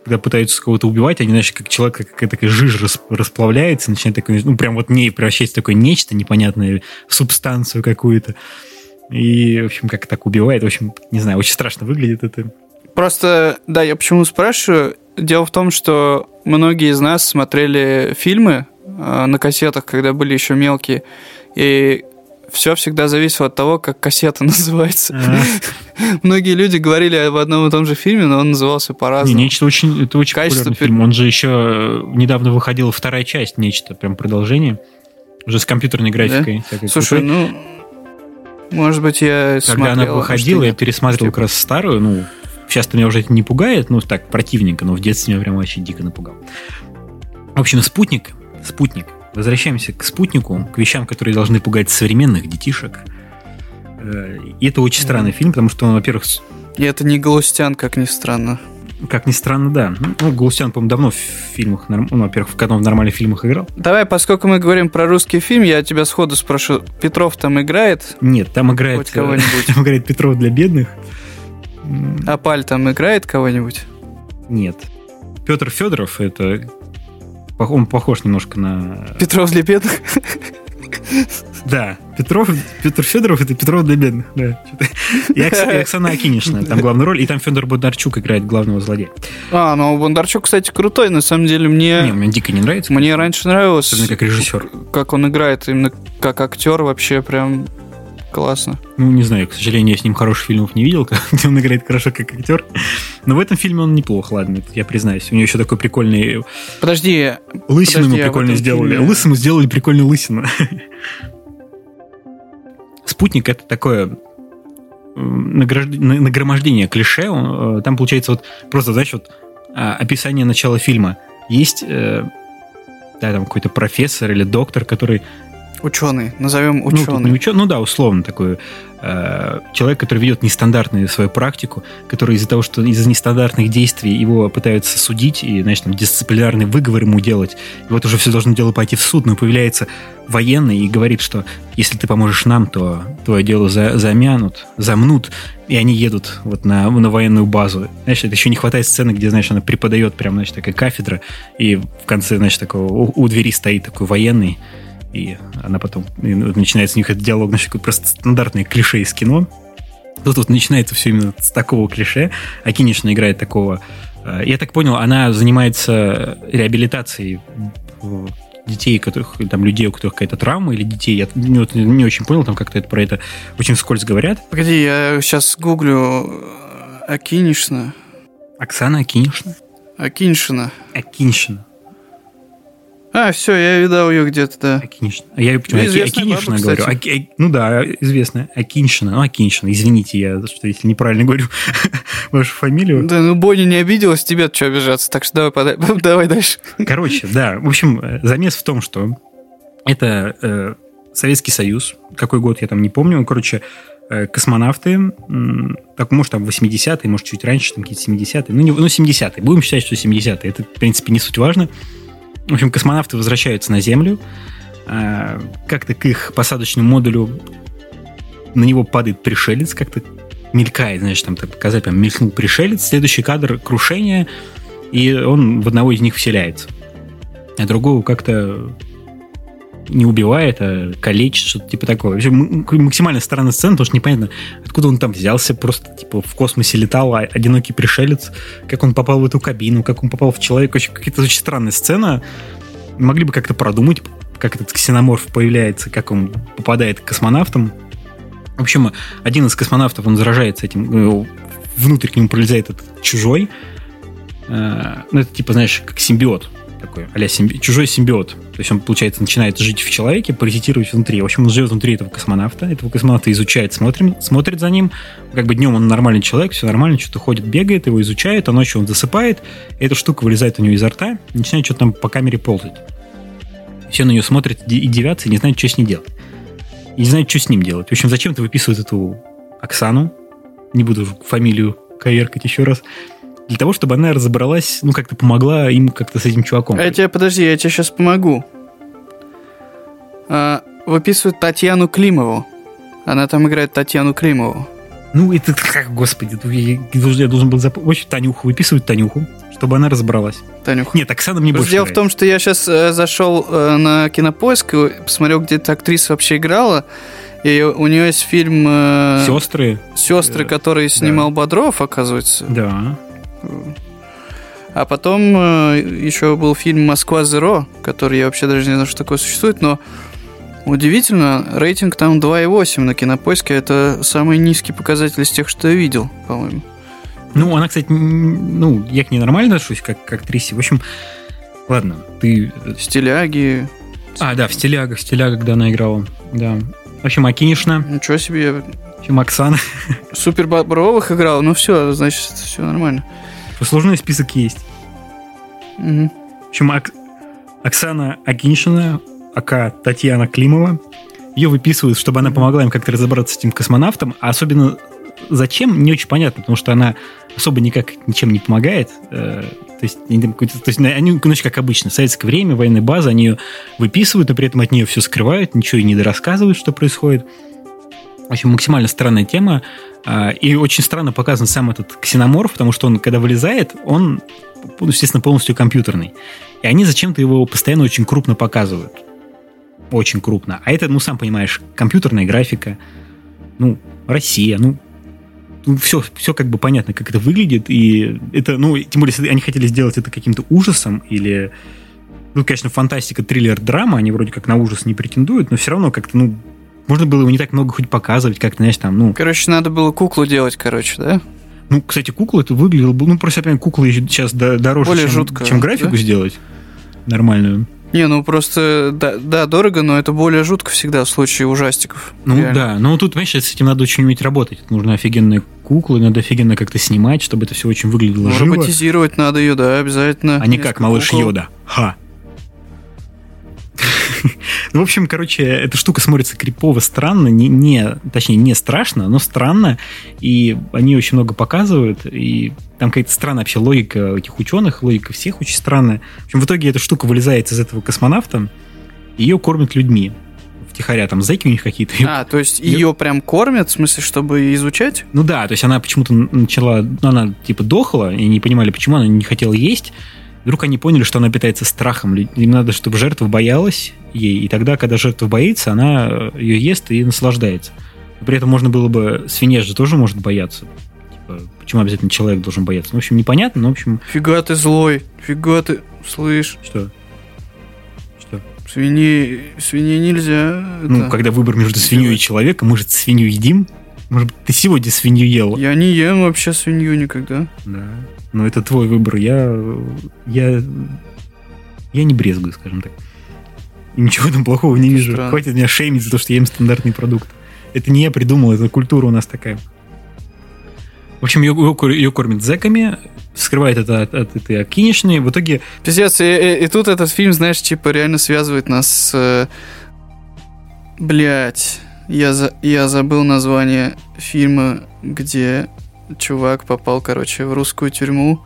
когда пытаются кого-то убивать, они, знаешь, как человек, как такая жижа расплавляется, начинает такой, ну, прям вот не превращается в такое нечто непонятное, субстанцию какую-то. И, в общем, как так убивает. В общем, не знаю, очень страшно выглядит это. Просто, да, я почему спрашиваю. Дело в том, что многие из нас смотрели фильмы э, на кассетах, когда были еще мелкие. И все всегда зависело от того, как кассета называется. Многие люди говорили об одном и том же фильме, но он назывался по-разному. Не, нечто очень, это очень Качество популярный фильм. Он же еще э, недавно выходила вторая часть, нечто, прям продолжение. Уже с компьютерной графикой. Да? Слушай, ну, может быть, я Когда смотрел, она выходила, я пересматривал как раз старую, ну, сейчас меня уже это не пугает, ну, так, противненько, но в детстве меня прям вообще дико напугал. В общем, спутник, спутник, Возвращаемся к спутнику, к вещам, которые должны пугать современных детишек. Э, и это очень странный фильм, потому что он, во-первых... И это не Галустян, как ни странно. Как ни странно, да. Ну, Галустян, по-моему, давно в фильмах, ну, во-первых, в в нормальных фильмах играл. Давай, поскольку мы говорим про русский фильм, я тебя сходу спрошу, Петров там играет? Нет, там играет... Хоть кого-нибудь? Там играет Петров для бедных. А Паль там играет кого-нибудь? Нет. Петр Федоров это он похож немножко на... Петров для бедных? Да, Петров, Петр Федоров это Петров для бедных. Да. И, Оксана Акинишна, там главную роль, и там Федор Бондарчук играет главного злодея. А, ну Бондарчук, кстати, крутой, на самом деле мне... Не, мне дико не нравится. Мне раньше нравилось... Особенно как режиссер. Как он играет, именно как актер вообще прям классно. Ну, не знаю, к сожалению, я с ним хороших фильмов не видел, где он играет хорошо как актер. Но в этом фильме он неплох, ладно, я признаюсь. У него еще такой прикольный... Подожди. Лысину подожди, ему прикольно сделали. Фильме... Лысому сделали прикольную лысину. Спутник это такое нагромождение клише. Э, там получается вот просто, знаешь, вот а, описание начала фильма. Есть э, да, там какой-то профессор или доктор, который Ученый, назовем ученый. Ну, ученый, ну да, условно такой э, человек, который ведет нестандартную свою практику, который из-за того, что из-за нестандартных действий его пытаются судить и, значит, там, дисциплинарный выговор ему делать, и вот уже все должно дело пойти в суд, но появляется военный и говорит, что если ты поможешь нам, то твое дело за, замянут, замнут, и они едут вот на, на военную базу. Знаешь, это еще не хватает сцены, где, знаешь, она преподает прям, значит, такая кафедра, и в конце, значит, такого у, у двери стоит такой военный, и она потом и начинается у них этот диалог, значит, просто стандартный клише из кино. Тут вот начинается все именно с такого клише. Акинишна играет такого... Э, я так понял, она занимается реабилитацией детей, которых, там, людей, у которых какая-то травма, или детей, я не, не очень понял, там как-то это про это очень вскользь говорят. Погоди, я сейчас гуглю э, Акинишна. Оксана Акинишна? Акиншина. Акиншина. А, все, я видал ее где-то, да. Акиншина. Я почему ну, Акиншина говорю. Аки, ну да, известная. Акиншина. Ну, Акиншина. Извините, я что если неправильно говорю вашу фамилию. Да, ну Бонни не обиделась, тебе что обижаться. Так что давай, давай дальше. Короче, да. В общем, замес в том, что это э, Советский Союз. Какой год, я там не помню. Короче, э, космонавты, так, может, там 80-е, может, чуть раньше, там какие-то 70-е. Ну, не, ну 70-е. Будем считать, что 70-е. Это, в принципе, не суть важно. В общем, космонавты возвращаются на Землю. А, как-то к их посадочному модулю на него падает пришелец, как-то мелькает, знаешь, там так показать, прям мелькнул пришелец. Следующий кадр — крушение, и он в одного из них вселяется. А другого как-то не убивает, а калечит, что-то типа такого. Вообще максимально странная сцена, потому что непонятно, откуда он там взялся, просто типа в космосе летал а одинокий пришелец, как он попал в эту кабину, как он попал в человека. Очень, какая-то очень странная сцена. Могли бы как-то продумать, как этот ксеноморф появляется, как он попадает к космонавтам. В общем, один из космонавтов, он заражается этим, э, внутрь к нему пролезает этот чужой. Э, ну, это типа, знаешь, как симбиот такой, а симби... чужой симбиот. То есть он, получается, начинает жить в человеке, паразитировать внутри. В общем, он живет внутри этого космонавта, этого космонавта изучает, смотрит, смотрит за ним. Как бы днем он нормальный человек, все нормально, что-то ходит, бегает, его изучает, а ночью он засыпает, эта штука вылезает у него изо рта, начинает что-то там по камере ползать. Все на нее смотрят и девятся, и не знают, что с ней делать. И не знают, что с ним делать. В общем, зачем-то выписывают эту Оксану, не буду фамилию коверкать еще раз, для того, чтобы она разобралась, ну, как-то помогла им как-то с этим чуваком. Я тебе, подожди, я тебе сейчас помогу. А, выписывают Татьяну Климову. Она там играет Татьяну Климову. Ну, это как, господи, я, я должен был запомнить. Общем, Танюху, выписывают Танюху, чтобы она разобралась. Танюха. Нет, Оксана мне больше Дело нравится. в том, что я сейчас э, зашел э, на Кинопоиск и посмотрел, где эта актриса вообще играла. И у нее есть фильм... Э, Сестры. Сестры, э, который снимал да. Бодров, оказывается. Да. А потом э, еще был фильм «Москва Зеро», который я вообще даже не знаю, что такое существует, но удивительно, рейтинг там 2,8 на кинопоиске. Это самый низкий показатель из тех, что я видел, по-моему. Ну, она, кстати, ну, я к ней нормально отношусь, как к актрисе. В общем, ладно, ты... Стиляги. А, да, в стилягах, в стилягах, да, она играла. Да. В общем, Акинишна. Ничего себе. В общем, Оксана. Супер Бобровых играл. Ну все, значит, все нормально. Послужной список есть. Угу. В общем, Ок... Оксана Акиншина, ака Татьяна Климова, ее выписывают, чтобы она помогла им как-то разобраться с этим космонавтом, а особенно зачем, не очень понятно, потому что она особо никак ничем не помогает. Э, то есть, то есть они, значит, как обычно, советское время, военная база, они ее выписывают, но при этом от нее все скрывают, ничего и не рассказывают, что происходит. В общем, максимально странная тема. А, и очень странно показан сам этот ксеноморф, потому что он, когда вылезает, он, естественно, полностью компьютерный. И они зачем-то его постоянно очень крупно показывают. Очень крупно. А это, ну, сам понимаешь, компьютерная графика, ну, Россия, ну, ну, все, все как бы понятно, как это выглядит, и это, ну, тем более, если они хотели сделать это каким-то ужасом или, ну, конечно, фантастика, триллер, драма, они вроде как на ужас не претендуют, но все равно как-то, ну, можно было его не так много хоть показывать, как, знаешь, там, ну... Короче, надо было куклу делать, короче, да? Ну, кстати, кукла это выглядело, ну, просто, опять, кукла сейчас дороже, Более чем, жутко, чем графику да? сделать нормальную. Не, ну просто, да, да, дорого, но это более жутко всегда в случае ужастиков. Ну реально. да, но тут, понимаешь, с этим надо очень уметь работать. Нужно офигенные куклы, надо офигенно как-то снимать, чтобы это все очень выглядело ну, живо. Роботизировать надо ее, да, обязательно. А не как малыш кукол. Йода. Ха. Ну, в общем, короче, эта штука смотрится крипово странно, не, не, точнее, не страшно, но странно, и они очень много показывают, и там какая-то странная вообще логика этих ученых, логика всех очень странная. В общем, в итоге эта штука вылезает из этого космонавта, ее кормят людьми. Втихаря там зэки у них какие-то. А, то есть ее... ее прям кормят, в смысле, чтобы изучать? Ну да, то есть она почему-то начала, ну, она типа дохла, и не понимали, почему она не хотела есть, Вдруг они поняли, что она питается страхом. Им надо, чтобы жертва боялась ей. И тогда, когда жертва боится, она э, ее ест и наслаждается. При этом можно было бы... Свинья же тоже может бояться. Типа, почему обязательно человек должен бояться? Ну, в общем, непонятно, но, в общем... Фига ты злой. Фига ты... Слышь. Что? Что? Свиньи... Свиньи нельзя... Ну, это... когда выбор между свиньей и человеком, мы же свинью едим. Может быть, ты сегодня свинью ел? Я не ем вообще свинью никогда. Да. Но это твой выбор. Я, я, я не брезгую, скажем так. И ничего там плохого не вижу. Странно. Хватит меня шеймить за то, что я ем стандартный продукт. Это не я придумал, это культура у нас такая. В общем, ее, ее кормят зэками, скрывает это от, от этой Акинишны. В итоге... Пиздец, и, и, и тут этот фильм, знаешь, типа реально связывает нас с... Э, Блять, я, за, я забыл название фильма, где чувак попал, короче, в русскую тюрьму.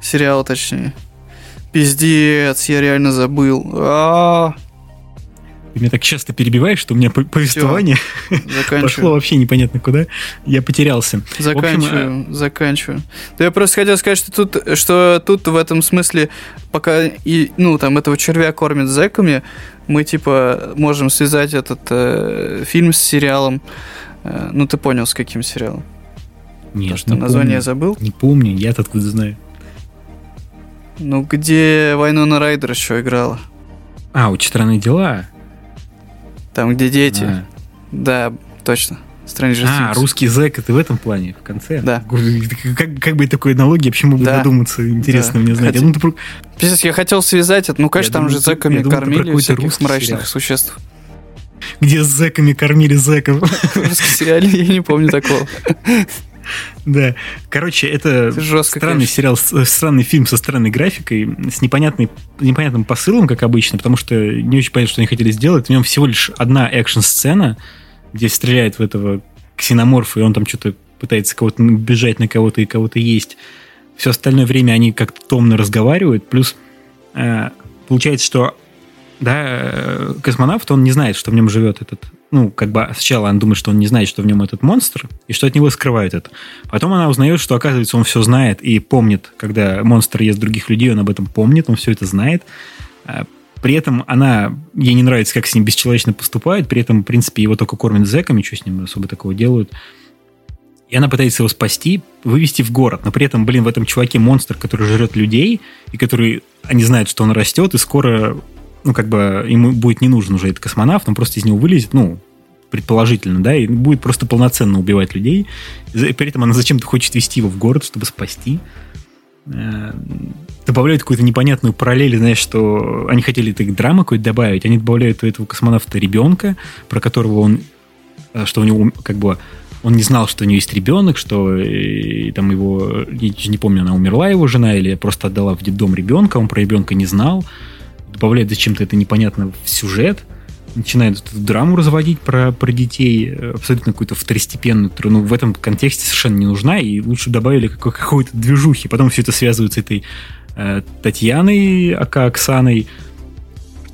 Сериал, точнее. Пиздец, я реально забыл. А-а-а. Ты меня так часто перебиваешь, что у меня повествование пошло вообще непонятно куда. Я потерялся. Заканчиваю, общем, заканчиваю. Да я просто хотел сказать, что тут, что тут в этом смысле, пока и, ну, там, этого червя кормят зэками, мы, типа, можем связать этот э, фильм с сериалом. Э, ну, ты понял, с каким сериалом? Нет, То, что не название помню. забыл? Не помню, я откуда знаю. Ну, где Вайнона Райдер еще играла? А, очень странные дела. Там, где дети. А. Да, точно. Stranger Things. А, русский зэк это в этом плане, в конце? Да. Как, как бы такой аналогии вообще могут да. задуматься, интересно да. мне знать. Хотя... Я, думаю, про... я хотел связать это, ну, конечно, я там думаю, же зэками думаю, кормили всяких мрачных сериал. существ. Где с зэками кормили зэков. В русском сериале я не помню такого. Да. Короче, это, жестко, странный конечно. сериал, странный фильм со странной графикой, с непонятной, непонятным посылом, как обычно, потому что не очень понятно, что они хотели сделать. В нем всего лишь одна экшн-сцена, где стреляет в этого ксеноморфа, и он там что-то пытается кого-то бежать на кого-то и кого-то есть. Все остальное время они как-то томно разговаривают. Плюс э, получается, что да, э, космонавт, он не знает, что в нем живет этот ну, как бы сначала она думает, что он не знает, что в нем этот монстр, и что от него скрывают это. Потом она узнает, что, оказывается, он все знает и помнит, когда монстр ест других людей, он об этом помнит, он все это знает. А, при этом она, ей не нравится, как с ним бесчеловечно поступают, при этом, в принципе, его только кормят зэками, что с ним особо такого делают. И она пытается его спасти, вывести в город. Но при этом, блин, в этом чуваке монстр, который жрет людей, и который, они знают, что он растет, и скоро ну, как бы ему будет не нужен уже этот космонавт, он просто из него вылезет, ну, предположительно, да, и будет просто полноценно убивать людей. И при этом она зачем-то хочет вести его в город, чтобы спасти. Э, добавляют какую-то непонятную параллель, знаешь, что они хотели так драмы какой-то добавить, они добавляют у этого космонавта ребенка, про которого он, э, что у него как бы он не знал, что у него есть ребенок, что и, там его, я не помню, она умерла, его жена, или просто отдала в детдом ребенка, он про ребенка не знал добавляет зачем-то это непонятно в сюжет, начинает эту драму разводить про, про детей, э, абсолютно какую-то второстепенную, которая ну, в этом контексте совершенно не нужна, и лучше добавили какой-то движухи. Потом все это связывают с этой э, Татьяной, ака Оксаной,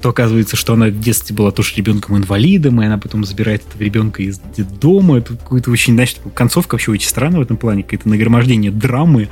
то оказывается, что она в детстве была тоже ребенком-инвалидом, и она потом забирает этого ребенка из детдома. Это какой-то очень, значит, концовка вообще очень странная в этом плане, какое-то нагромождение драмы,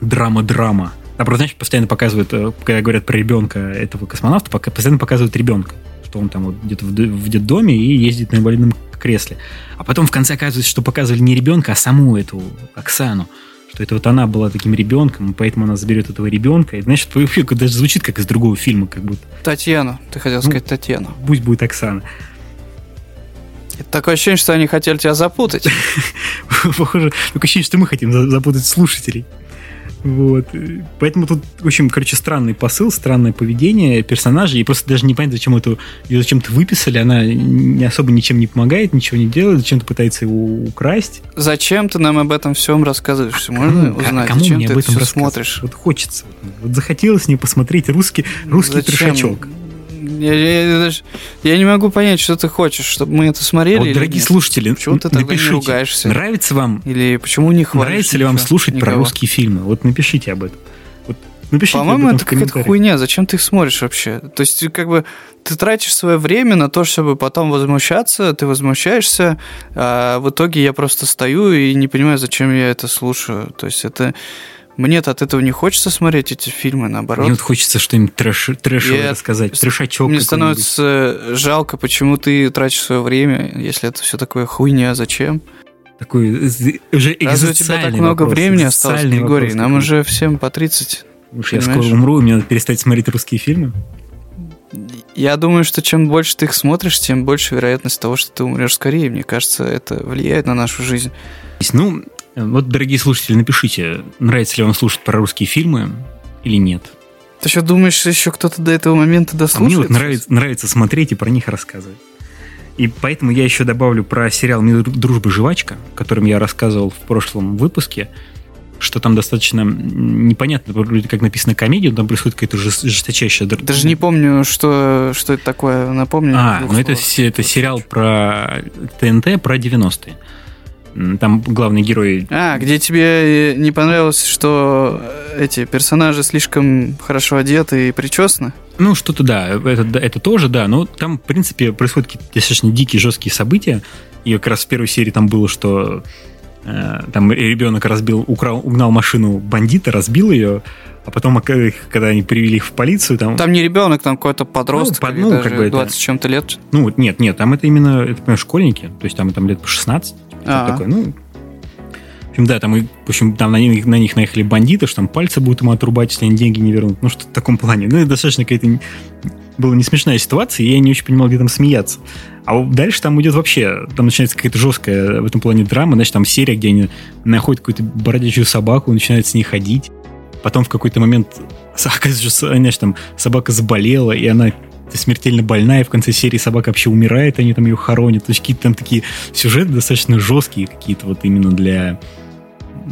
драма-драма. А просто, значит, постоянно показывают, э, когда говорят про ребенка этого космонавта, постоянно показывают ребенка, что он там вот где-то в детдоме и ездит на инвалидном кресле. А потом в конце оказывается, что показывали не ребенка, а саму эту Оксану. Что это вот она была таким ребенком, поэтому она заберет этого ребенка. И, значит, даже звучит как из другого фильма, как будто. Татьяна. Ты хотел ну, сказать Татьяна. Пусть будет Оксана. Это такое ощущение, что они хотели тебя запутать. Похоже, такое ощущение, что мы хотим запутать слушателей. Вот. Поэтому тут, в общем, короче, странный посыл, странное поведение персонажей. И просто даже не понятно, зачем эту ее зачем-то выписали. Она не особо ничем не помогает, ничего не делает, зачем-то пытается его украсть. Зачем ты нам об этом всем рассказываешь? А Можно кому, узнать, а кому зачем мне ты об этом смотришь? Вот хочется. Вот захотелось мне посмотреть русский, русский зачем? трешачок. Я, я, даже, я не могу понять, что ты хочешь, чтобы мы это смотрели. Вот, дорогие нет? слушатели, почему ты тогда напишите, не ругаешься? Нравится вам? Или почему не хвалишь? Нравится ли вам слушать никого? про русские фильмы? Вот напишите об этом. Вот напишите По-моему, это какая-то хуйня. Зачем ты их смотришь вообще? То есть, как бы, ты тратишь свое время на то, чтобы потом возмущаться, ты возмущаешься, а в итоге я просто стою и не понимаю, зачем я это слушаю. То есть, это мне-то от этого не хочется смотреть эти фильмы, наоборот. Мне вот хочется что-нибудь трэш, трэшевое рассказать, трешачок Мне становится жалко, почему ты тратишь свое время, если это все такое хуйня, зачем? Такой уже Разве у тебя так много вопрос, времени осталось, Григорий? Вопрос, Нам уже всем по 30. Уж я скоро умру, и мне надо перестать смотреть русские фильмы. Я думаю, что чем больше ты их смотришь, тем больше вероятность того, что ты умрешь скорее. Мне кажется, это влияет на нашу жизнь. Ну, вот, дорогие слушатели, напишите, нравится ли вам слушать про русские фильмы или нет. Ты что, думаешь, еще кто-то до этого момента дослушает? А мне вот нравится, нравится смотреть и про них рассказывать. И поэтому я еще добавлю про сериал «Мир, дружба, жвачка», о котором я рассказывал в прошлом выпуске, что там достаточно непонятно, вроде как написано комедия, там происходит какая-то жесточайшая... Даже не помню, что, что это такое, напомню. А, ну это, это сериал про ТНТ, про 90-е. Там главный герой... А, где тебе не понравилось, что эти персонажи слишком хорошо одеты и причесаны? Ну, что-то да, это, это тоже, да. Но там, в принципе, происходят какие-то достаточно дикие, жесткие события. И как раз в первой серии там было, что э, там ребенок разбил, украл, угнал машину бандита, разбил ее, а потом, когда они привели их в полицию, там... Там не ребенок, там какой-то подросток, ну, под, ну, как бы 20 это... чем-то лет. Ну, нет, нет, там это именно, это, понимаешь, школьники, то есть там, там лет по 16. А-а. такое, ну, в общем, да, там, в общем, там на них, на них наехали бандиты, что там пальцы будут ему отрубать, если они деньги не вернут. Ну, что в таком плане. Ну, это достаточно какая-то была не смешная ситуация, и я не очень понимал, где там смеяться. А дальше там идет вообще, там начинается какая-то жесткая в этом плане драма, значит, там серия, где они находят какую-то бродячую собаку, начинают с ней ходить. Потом в какой-то момент, оказывается, знаешь, там собака заболела, и она смертельно больная, и в конце серии собака вообще умирает, они там ее хоронят. То есть какие-то там такие сюжеты достаточно жесткие какие-то вот именно для...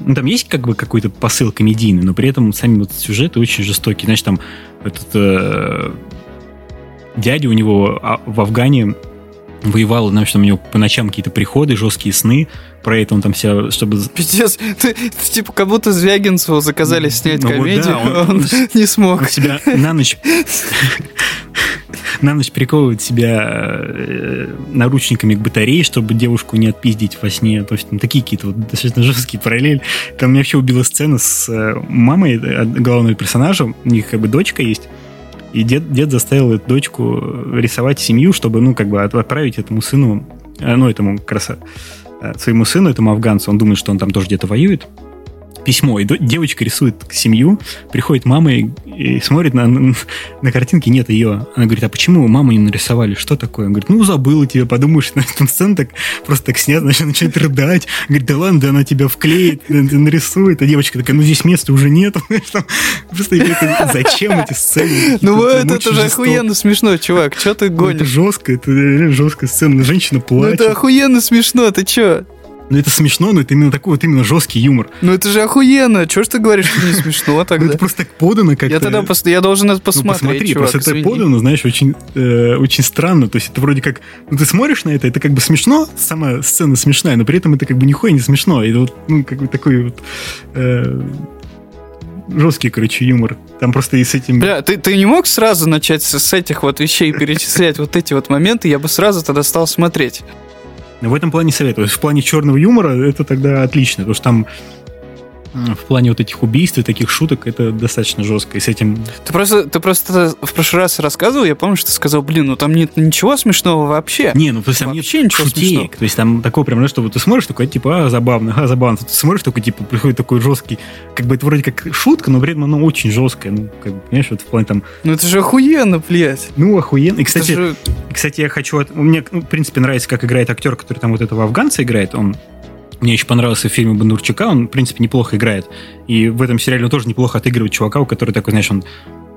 Ну, там есть как бы какой-то посыл комедийный, но при этом сами вот сюжеты очень жестокие. Значит, там этот э, дядя у него а, в Афгане воевал, значит, у него по ночам какие-то приходы, жесткие сны, про это он там себя, чтобы... Пиздец, ты, ты типа как будто Звягинцеву заказали снять ну, комедию, вот да, он, он не смог. Он себя на ночь на ночь приковывает себя э, наручниками к батарее, чтобы девушку не отпиздить во сне. То есть там такие какие-то вот достаточно жесткие параллели. Там меня вообще убила сцена с э, мамой э, главного персонажа. У них как бы дочка есть. И дед, дед заставил эту дочку рисовать семью, чтобы, ну, как бы отправить этому сыну, ну, этому краса, своему сыну, этому афганцу. Он думает, что он там тоже где-то воюет письмо, и девочка рисует семью, приходит мама и, и смотрит на, на, на картинки, нет ее. Она говорит, а почему маму не нарисовали? Что такое? Он говорит, ну, забыла тебя, подумаешь, на этом сцене так просто так снят, значит, начинает рыдать. Говорит, да ладно, да она тебя вклеит, нарисует. А девочка такая, ну, здесь места уже нет. Просто зачем эти сцены? Ну, это же охуенно смешно, чувак, что ты гонишь? Это жестко, это жесткая сцена, женщина плачет. Ну, это охуенно смешно, ты что? Ну, это смешно, но это именно такой вот именно жесткий юмор. Ну, это же охуенно. Чего ж ты говоришь, что не смешно ну, тогда? это просто так подано как-то. Я тогда я должен это посмотреть, ну, посмотри, чувак, просто это подано, знаешь, очень, э, очень странно. То есть это вроде как... Ну, ты смотришь на это, это как бы смешно, сама сцена смешная, но при этом это как бы нихуя не смешно. И вот, ну, как бы такой вот... Э, жесткий, короче, юмор. Там просто и с этим... Бля, ты, ты не мог сразу начать с этих вот вещей перечислять вот эти вот моменты, я бы сразу тогда стал смотреть. В этом плане советую. В плане черного юмора это тогда отлично, потому что там в плане вот этих убийств и таких шуток это достаточно жестко. И с этим... Ты просто, ты просто в прошлый раз рассказывал, я помню, что ты сказал, блин, ну там нет ничего смешного вообще. Не, ну то есть там вообще нет ничего шутеек. Смешного. То есть там такое прям, что вот ты смотришь, такой, типа, а, забавно, а, забавно. Ты смотришь, такой, типа, приходит такой жесткий, как бы это вроде как шутка, но при этом оно очень жесткое. Ну, как бы, понимаешь, вот в плане там... Ну это же охуенно, блядь. Ну, охуенно. И, кстати, же... кстати я хочу... Мне, ну, в принципе, нравится, как играет актер, который там вот этого афганца играет. Он мне еще понравился в фильме Бондарчука, он, в принципе, неплохо играет. И в этом сериале он тоже неплохо отыгрывает чувака, у которого такой, знаешь, он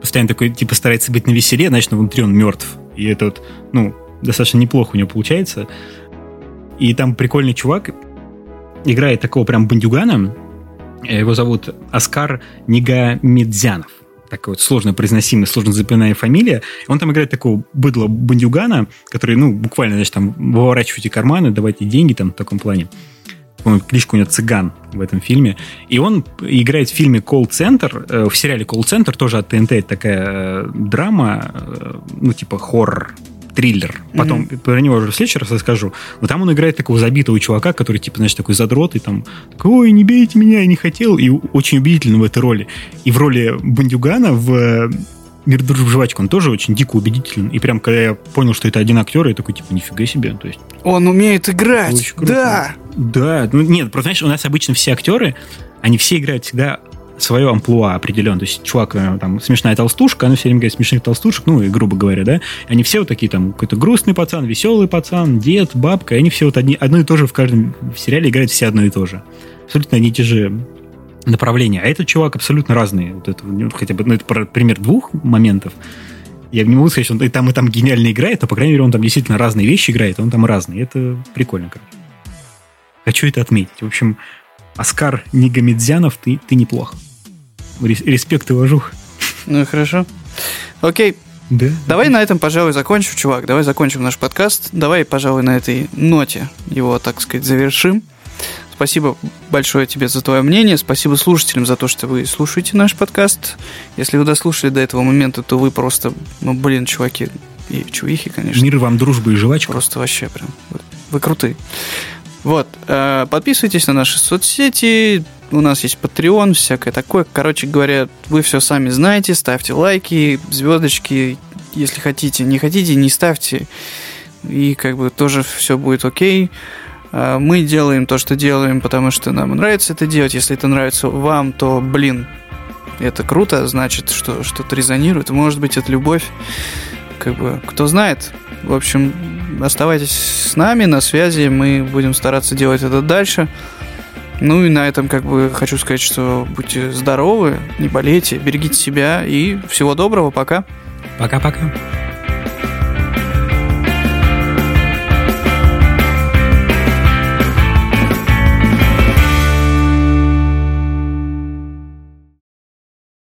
постоянно такой, типа, старается быть на веселе, значит, внутри он мертв. И это вот, ну, достаточно неплохо у него получается. И там прикольный чувак играет такого прям бандюгана. Его зовут Оскар Нигамедзянов такая вот сложно произносимая, сложно запоминаемая фамилия. Он там играет такого быдла бандюгана, который, ну, буквально, значит, там, выворачивайте карманы, давайте деньги там в таком плане по кличка у него Цыган в этом фильме. И он играет в фильме «Колл-центр», э, в сериале «Колл-центр», тоже от ТНТ, это такая э, драма, э, ну, типа хоррор, триллер. Потом mm-hmm. про него уже в следующий раз расскажу. Но там он играет такого забитого чувака, который, типа, знаешь, такой задрот, и там, такой, ой, не бейте меня, я не хотел. И очень убедительно в этой роли. И в роли бандюгана в Мир, дружбы, жвачка, он тоже очень дико убедителен. И прям, когда я понял, что это один актер, я такой, типа, нифига себе. То есть, он умеет играть, да. Да, ну нет, просто, знаешь, у нас обычно все актеры, они все играют всегда свое амплуа определенно. То есть чувак, э, там, смешная толстушка, она все время говорит смешных толстушек, ну, и грубо говоря, да, они все вот такие там, какой-то грустный пацан, веселый пацан, дед, бабка, и они все вот одни, одно и то же в каждом сериале играют все одно и то же. Абсолютно одни и те же направления. А этот чувак абсолютно разный. Вот это, ну, хотя бы, ну, это пример двух моментов. Я не могу сказать, что он и там, и там гениально играет, но, по крайней мере, он там действительно разные вещи играет, он там разный. Это прикольно, короче. Хочу это отметить. В общем, Оскар Нигамедзянов, ты, ты неплох. Респект и уважух. Ну, хорошо. Окей. Да. Давай на этом, пожалуй, закончим, чувак. Давай закончим наш подкаст. Давай, пожалуй, на этой ноте его, так сказать, завершим. Спасибо большое тебе за твое мнение. Спасибо слушателям за то, что вы слушаете наш подкаст. Если вы дослушали до этого момента, то вы просто, ну, блин, чуваки и чувихи, конечно. Мир вам, дружбы и жвачка. Просто вообще прям. Вы крутые. Вот. Э, подписывайтесь на наши соцсети. У нас есть Patreon, всякое такое. Короче говоря, вы все сами знаете. Ставьте лайки, звездочки, если хотите. Не хотите, не ставьте. И как бы тоже все будет окей. А, мы делаем то, что делаем, потому что нам нравится это делать. Если это нравится вам, то, блин, это круто, значит, что что-то резонирует. Может быть, это любовь как бы, кто знает. В общем, оставайтесь с нами на связи, мы будем стараться делать это дальше. Ну и на этом как бы хочу сказать, что будьте здоровы, не болейте, берегите себя и всего доброго, пока. Пока-пока.